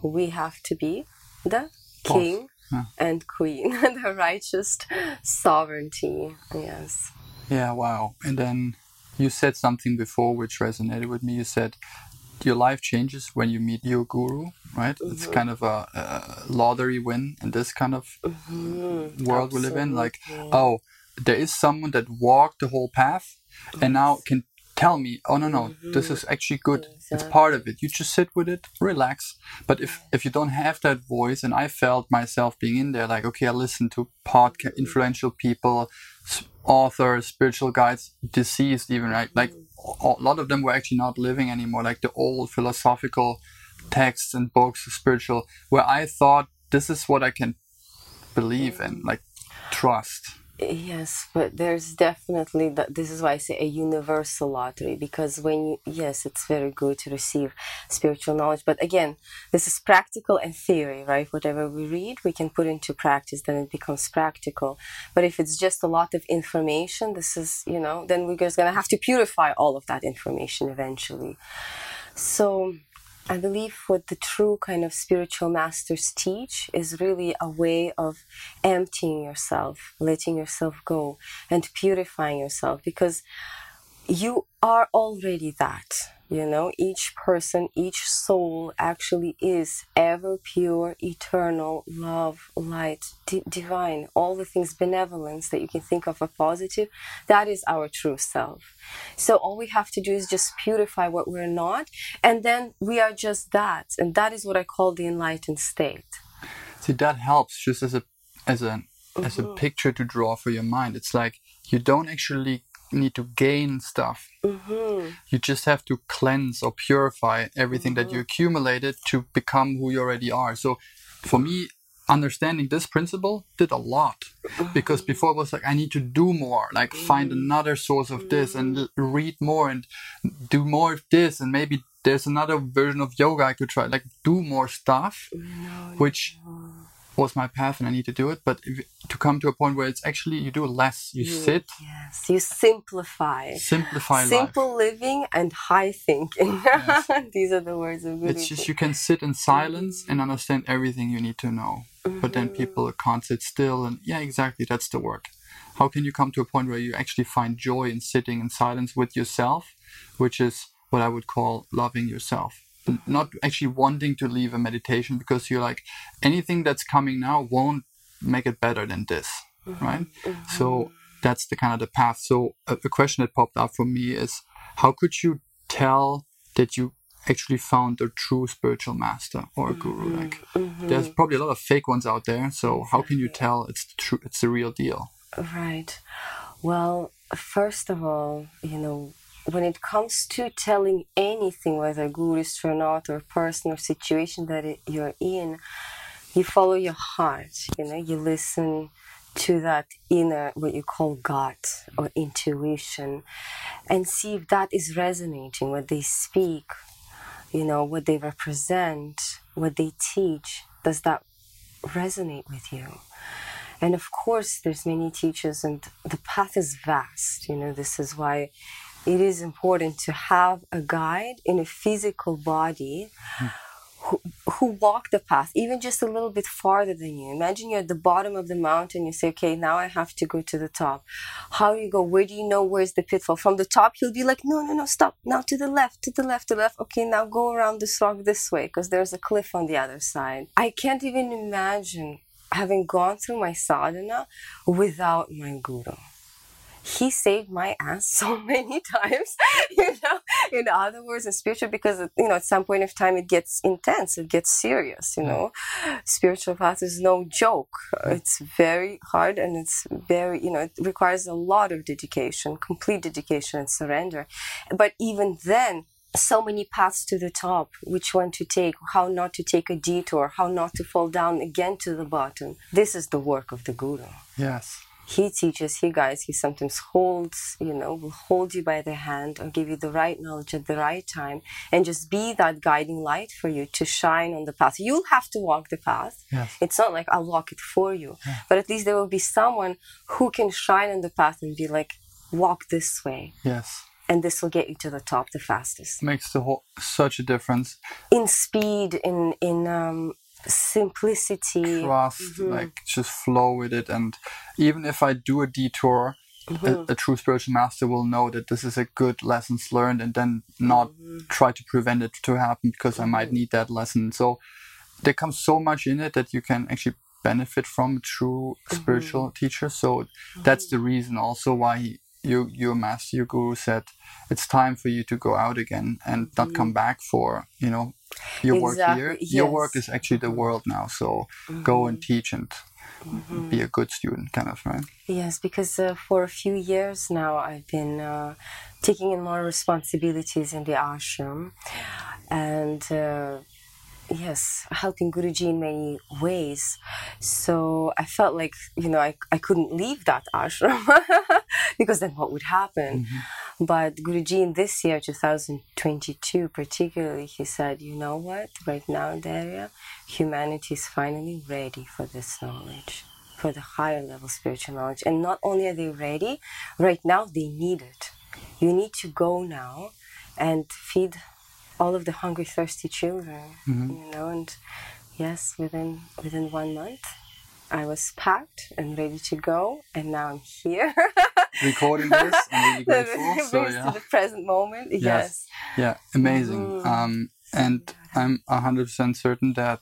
We have to be the king yeah. and queen, the righteous sovereignty. Yes. Yeah, wow. And then you said something before which resonated with me. You said your life changes when you meet your guru, right? Mm-hmm. It's kind of a, a, lottery win in this kind of mm-hmm. world Absolutely. we live in. Like, oh, there is someone that walked the whole path and now can tell me, oh no no, mm-hmm. this is actually good. Exactly. It's part of it. You just sit with it, relax. But if if you don't have that voice, and I felt myself being in there, like okay, I listen to podcast, influential people, authors, spiritual guides deceased, even right? Like a lot of them were actually not living anymore. Like the old philosophical texts and books, spiritual, where I thought this is what I can believe in, like trust. Yes, but there's definitely that. This is why I say a universal lottery because when you, yes, it's very good to receive spiritual knowledge. But again, this is practical and theory, right? Whatever we read, we can put into practice, then it becomes practical. But if it's just a lot of information, this is, you know, then we're just to have to purify all of that information eventually. So, I believe what the true kind of spiritual masters teach is really a way of emptying yourself, letting yourself go, and purifying yourself. Because you are already that. You know, each person, each soul actually is ever pure, eternal, love, light, d- divine, all the things, benevolence that you can think of a positive. That is our true self. So all we have to do is just purify what we're not, and then we are just that. And that is what I call the enlightened state. See, that helps just as a as a mm-hmm. as a mm-hmm. picture to draw for your mind. It's like you don't actually need to gain stuff. Mm-hmm. You just have to cleanse or purify everything mm-hmm. that you accumulated to become who you already are. So for me, understanding this principle did a lot mm-hmm. because before it was like I need to do more, like find mm-hmm. another source of this and mm-hmm. read more and do more of this and maybe there's another version of yoga I could try, like do more stuff, no, which no was my path and I need to do it. But if, to come to a point where it's actually you do less, you, you sit. Yes, you simplify. Simplify Simple life. living and high thinking. Yes. These are the words of It's just you can sit in silence mm-hmm. and understand everything you need to know. Mm-hmm. But then mm-hmm. people can't sit still, and yeah, exactly, that's the work. How can you come to a point where you actually find joy in sitting in silence with yourself, which is what I would call loving yourself? Not actually wanting to leave a meditation because you're like anything that's coming now won't make it better than this mm-hmm. right mm-hmm. so that's the kind of the path so a, a, question that popped up for me is how could you tell that you actually found a true spiritual master or a guru mm-hmm. like mm-hmm. there's probably a lot of fake ones out there so how can you tell it's the true it's the real deal right well first of all you know when it comes to telling anything, whether gurus or not, or person or situation that it, you're in, you follow your heart. You know, you listen to that inner, what you call gut or intuition, and see if that is resonating. What they speak, you know, what they represent, what they teach. Does that resonate with you? And of course, there's many teachers, and the path is vast. You know, this is why it is important to have a guide in a physical body hmm. who, who walk the path even just a little bit farther than you. Imagine you're at the bottom of the mountain you say okay now i have to go to the top. How do you go? Where do you know where's the pitfall? From the top he'll be like no no no stop. Now to the left to the left to the left. Okay now go around this rock this way because there's a cliff on the other side. I can't even imagine having gone through my sadhana without my guru he saved my ass so many times you know? In other words in spiritual because you know at some point of time it gets intense it gets serious you mm. know? Spiritual path is no joke. Mm. It's very hard and it's very you know it requires a lot of dedication complete dedication and surrender. But even then so many paths to the top which one to take how not to take a detour how not to fall down again to the bottom. This is the work of the guru. Yes he teaches, he guides, he sometimes holds, you know, will hold you by the hand or give you the right knowledge at the right time and just be that guiding light for you to shine on the path. You'll have to walk the path. Yes. It's not like I'll walk it for you, yeah. but at least there will be someone who can shine on the path and be like, walk this way. Yes. And this will get you to the top the fastest. Makes the whole such a difference in speed, in in um, simplicity trust mm-hmm. like just flow with it and even if i do a detour mm-hmm. a, a, true spiritual master will know that this is a good lessons learned and then not mm-hmm. try to prevent it to happen because i might mm-hmm. need that lesson so there comes so much in it that you can actually benefit from a true spiritual mm-hmm. teacher so that's mm-hmm. the reason also why your your master your guru said it's time for you to go out again and not come back for you know your exactly. work here. Yes. Your work is actually the world now. So mm-hmm. go and teach and mm-hmm. be a good student, kind of, right? Yes, because uh, for a few years now I've been uh, taking in more responsibilities in the ashram and uh, yes, helping Guruji in many ways. So I felt like, you know, I, I couldn't leave that ashram because then what would happen? Mm-hmm. But Guruji in this year, 2022 particularly, he said, you know what, right now in the area, humanity is finally ready for this knowledge, for the higher level spiritual knowledge. And not only are they ready, right now they need it. You need to go now and feed all of the hungry, thirsty children, mm-hmm. you know. And yes, within within one month, I was packed and ready to go, and now I'm here. Recording this, I'm really grateful. so yeah, to the present moment. Yes. yes. Yeah, amazing. Mm. Um, and I'm hundred percent certain that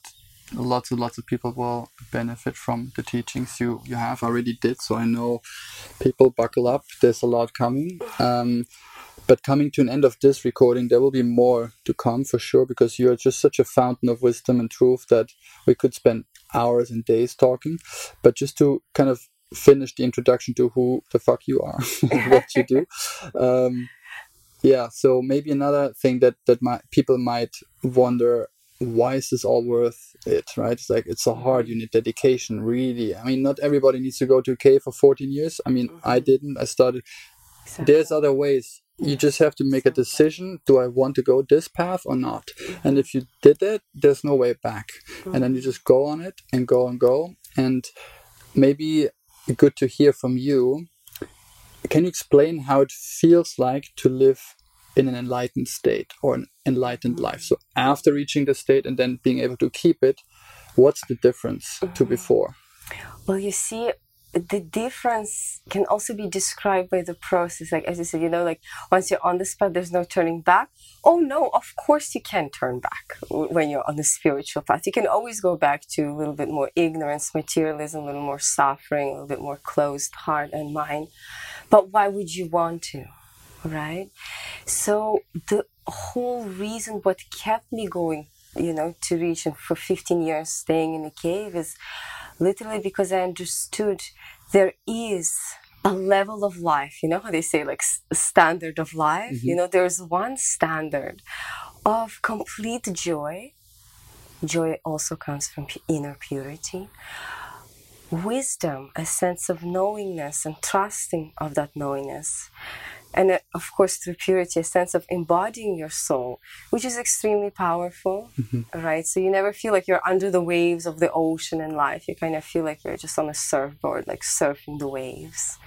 lots and lots of people will benefit from the teachings you you have already did. So I know people buckle up. There's a lot coming. Um, but coming to an end of this recording, there will be more to come for sure because you're just such a fountain of wisdom and truth that we could spend hours and days talking. But just to kind of finish the introduction to who the fuck you are, what you do. Um, yeah, so maybe another thing that that might, people might wonder why is this all worth it right it's like it's so hard you need dedication really i mean not everybody needs to go to k for 14 years i mean mm-hmm. i didn't i started exactly. there's other ways you just have to make a decision do i want to go this path or not? And if you did it there's no way back. And then you just go on it and go and go. And maybe good to hear from you. Can you explain how it feels like to live in an enlightened state or an enlightened life? So after reaching the state and then being able to keep it what's the difference to before? Well you see the difference can also be described by the process. Like as you said, you know, like once you're on the spot, there's no turning back. Oh no, of course you can turn back when you're on the spiritual path. You can always go back to a little bit more ignorance, materialism, a little more suffering, a little bit more closed heart and mind. But why would you want to? Right? So the whole reason what kept me going, you know, to reach and for 15 years staying in the cave is literally because I understood there is a level of life, you know how they say like standard of life? Mm-hmm. You know, there's one standard of complete joy. Joy also comes from inner purity. Wisdom, a sense of knowingness and trusting of that knowingness and uh, of course through purity a sense of embodying your soul which is extremely powerful mm-hmm. right? So you never feel like you're under the waves of the ocean in life. You kind of feel like you're just on a surfboard like surfing the waves.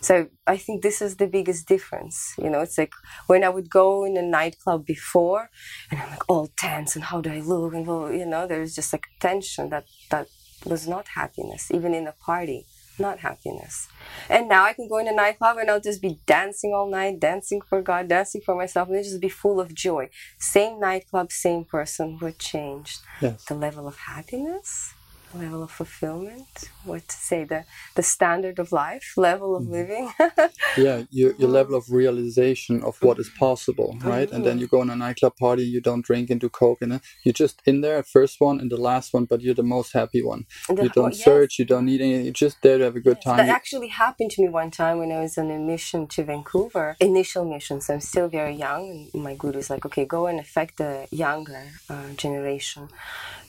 So i think this is the biggest difference you know? It's like when i would go in a nightclub before and i'm like all tense and how do i look? And you know there's just like tension that that was not happiness even in a party not happiness. And now I can go in a nightclub and I'll just be dancing all night, dancing for God, dancing for myself, and just be full of joy. Same nightclub, same person, what changed? Yes. The level of happiness level of fulfillment what to say the the standard of life level of mm-hmm. living. Yeah your, your level of realization of what is possible right? Mm-hmm. and then you go on a nightclub party you don't drink and do coke and you're just in there first one and the last one but you're the most happy one. The, you don't yes. search you don't need any you're just there to have a good yes, time. that actually happened to me one time when i was on a mission to vancouver. Initial missions i'm still very young and my guru is like okay go and affect the younger uh, generation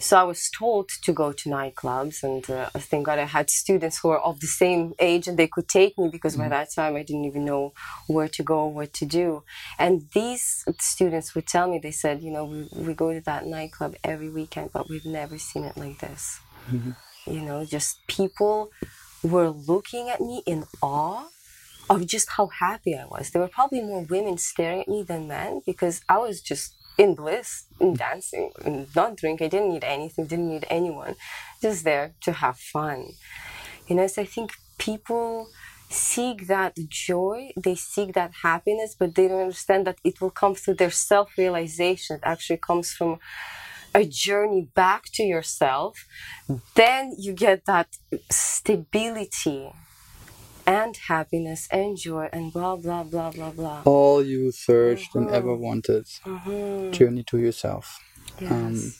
so I was told to go to nightclubs, and uh, thank God I had students who were of the same age and they could take me because mm-hmm. by that time I didn't even know where to go, what to do. And these students would tell me, they said, you know, we, we go to that nightclub every weekend, but we've never seen it like this. Mm-hmm. You know, just people were looking at me in awe of just how happy I was. There were probably more women staring at me than men because I was just in bliss, in dancing, in not drinking. I didn't need anything, didn't need anyone, just there to have fun. You know, so I think people seek that joy, they seek that happiness, but they don't understand that it will come through their self realization. It actually comes from a journey back to yourself. Then you get that stability and happiness and joy and blah blah blah blah blah. All you searched mm-hmm. and ever wanted. Mm-hmm. Journey to yourself. Yes. Um,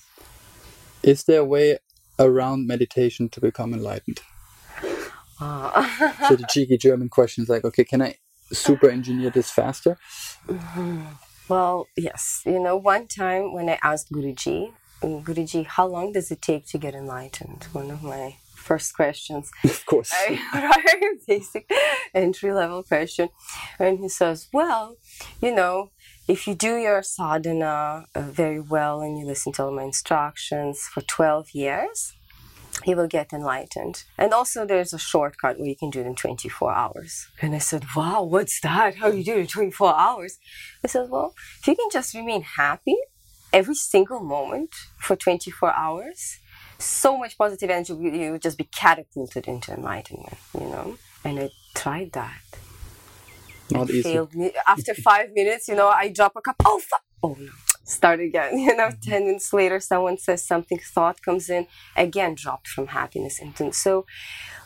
is there a way around meditation to become enlightened? Ah. so the cheeky German question is like, okay, can I super engineer this faster? Mhm. Well, yes. You know, one time when I asked Guruji, Guruji, how long does it take to get enlightened? One of my first questions. Of course. Right? Basic entry level question. And he says, Well, you know, if you do your sadhana uh, very well and you listen to all my instructions for 12 years, you will get enlightened. And also, there's a shortcut where you can do it in 24 hours. And I said, Wow, what's that? How do you do it in 24 hours? I said, Well, if you can just remain happy every single moment for 24 hours, so much positive energy, you you would just be catapulted into enlightenment, you know? And I tried that. Not It easy. failed. After five minutes, you know, I drop a cup. Oh, fuck. Oh, no. Start again. You know, mm-hmm. 10 minutes later, someone says something, thought comes in, again, dropped from happiness. into so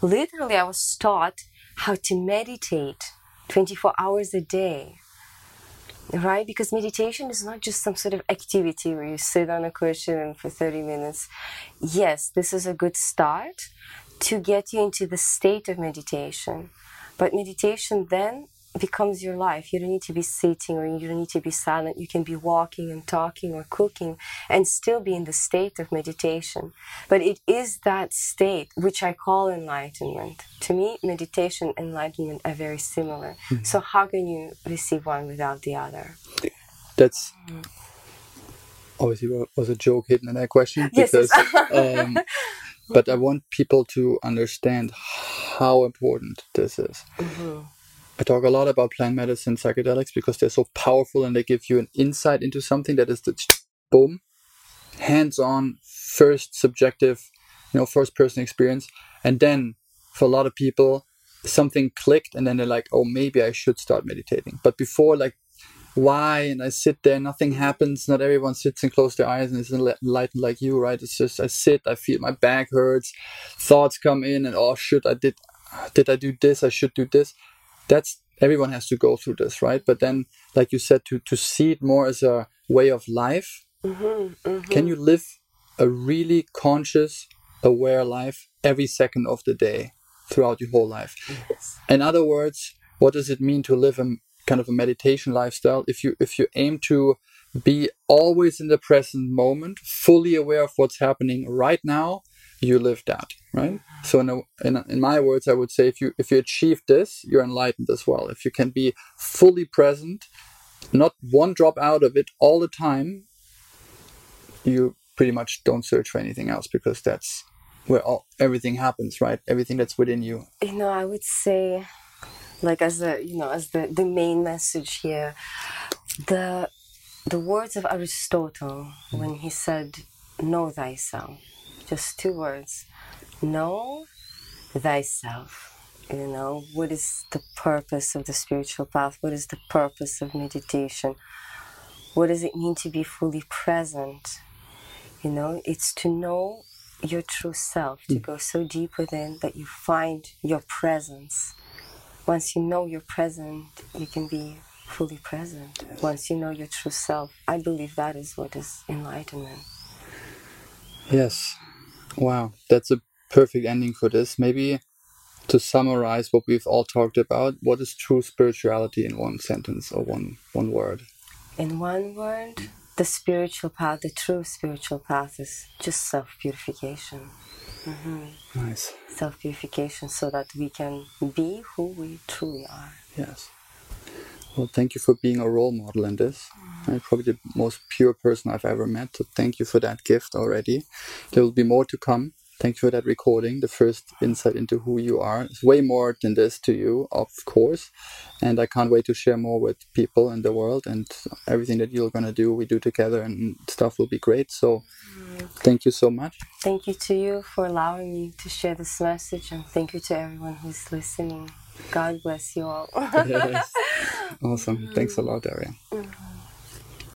literally, I was taught how to meditate 24 hours a day. Right? Because meditation is not just some sort of activity where you sit on a cushion and for 30 minutes. Yes, this is a good start to get you into the state of meditation. But meditation then becomes your life. You don't need to be sitting or you don't need to be silent. You can be walking and talking or cooking and still be in the state of meditation. But it is that state which I call enlightenment. To me, meditation and enlightenment are very similar. So, how can you receive one without the other? That's obviously was a joke hidden in that question Yes, because yes. um, but I want people to understand how important this is. Mhm. I talk a lot about plant medicine psychedelics because they're so powerful and they give you an insight into something that is the boom, hands on, first subjective, you know, first person experience. And then for a lot of people, something clicked and then they're like, oh, maybe I should start meditating. But before, like, why? And I sit there, nothing happens. Not everyone sits and closes their eyes and is enlightened like you, right? It's just I sit, I feel my back hurts, thoughts come in, and oh shit, I did, did I do this? I should do this. That's everyone has to go through this, right? But then, like you said, to to see it more as a way of life. Mhm, mhm. Can you live a really conscious, aware life every second of the day throughout your whole life? Yes. in other words what does it mean to live a kind of a meditation lifestyle if you if you aim to be always in the present moment fully aware of what's happening right now you live that right? So in, a, in, a- in my words i would say if you if you achieve this you're enlightened as well. If you can be fully present not one drop out of it all the time you pretty much don't search for anything else because that's where all, everything happens right? Everything that's within you. You know i would say like as the you know as the the main message here the the words of aristotle mm-hmm. when he said know thyself just two words know thyself you know what is the purpose of the spiritual path? What is the purpose of meditation? What does it mean to be fully present? You know it's to know your true self to hmm. go so deep within that you find your presence. Once you know you're present you can be fully present. Once you know your true self i believe that is what is enlightenment. Yes. Wow. That's a perfect ending for this. Maybe to summarize what we've all talked about, what is true spirituality in one sentence or one one word? in one word the spiritual path the true spiritual path is just self-purification mm-hmm. Nice. self-purification so that we can be who we truly are Yes. Well, thank you for being a role model in this. Mm. You're probably the most pure person I've ever met. So thank you for that gift already. There will be more to come. Thank you for that recording, the first insight into who you are. It's way more than this to you, of course. And I can't wait to share more with people in the world and everything that you're going to do, we do together and stuff will be great. So mm. thank you so much. Thank you to you for allowing me to share this message, and thank you to everyone who's listening. God bless you all. Awesome. Thanks a lot, Daria. Mm-hmm.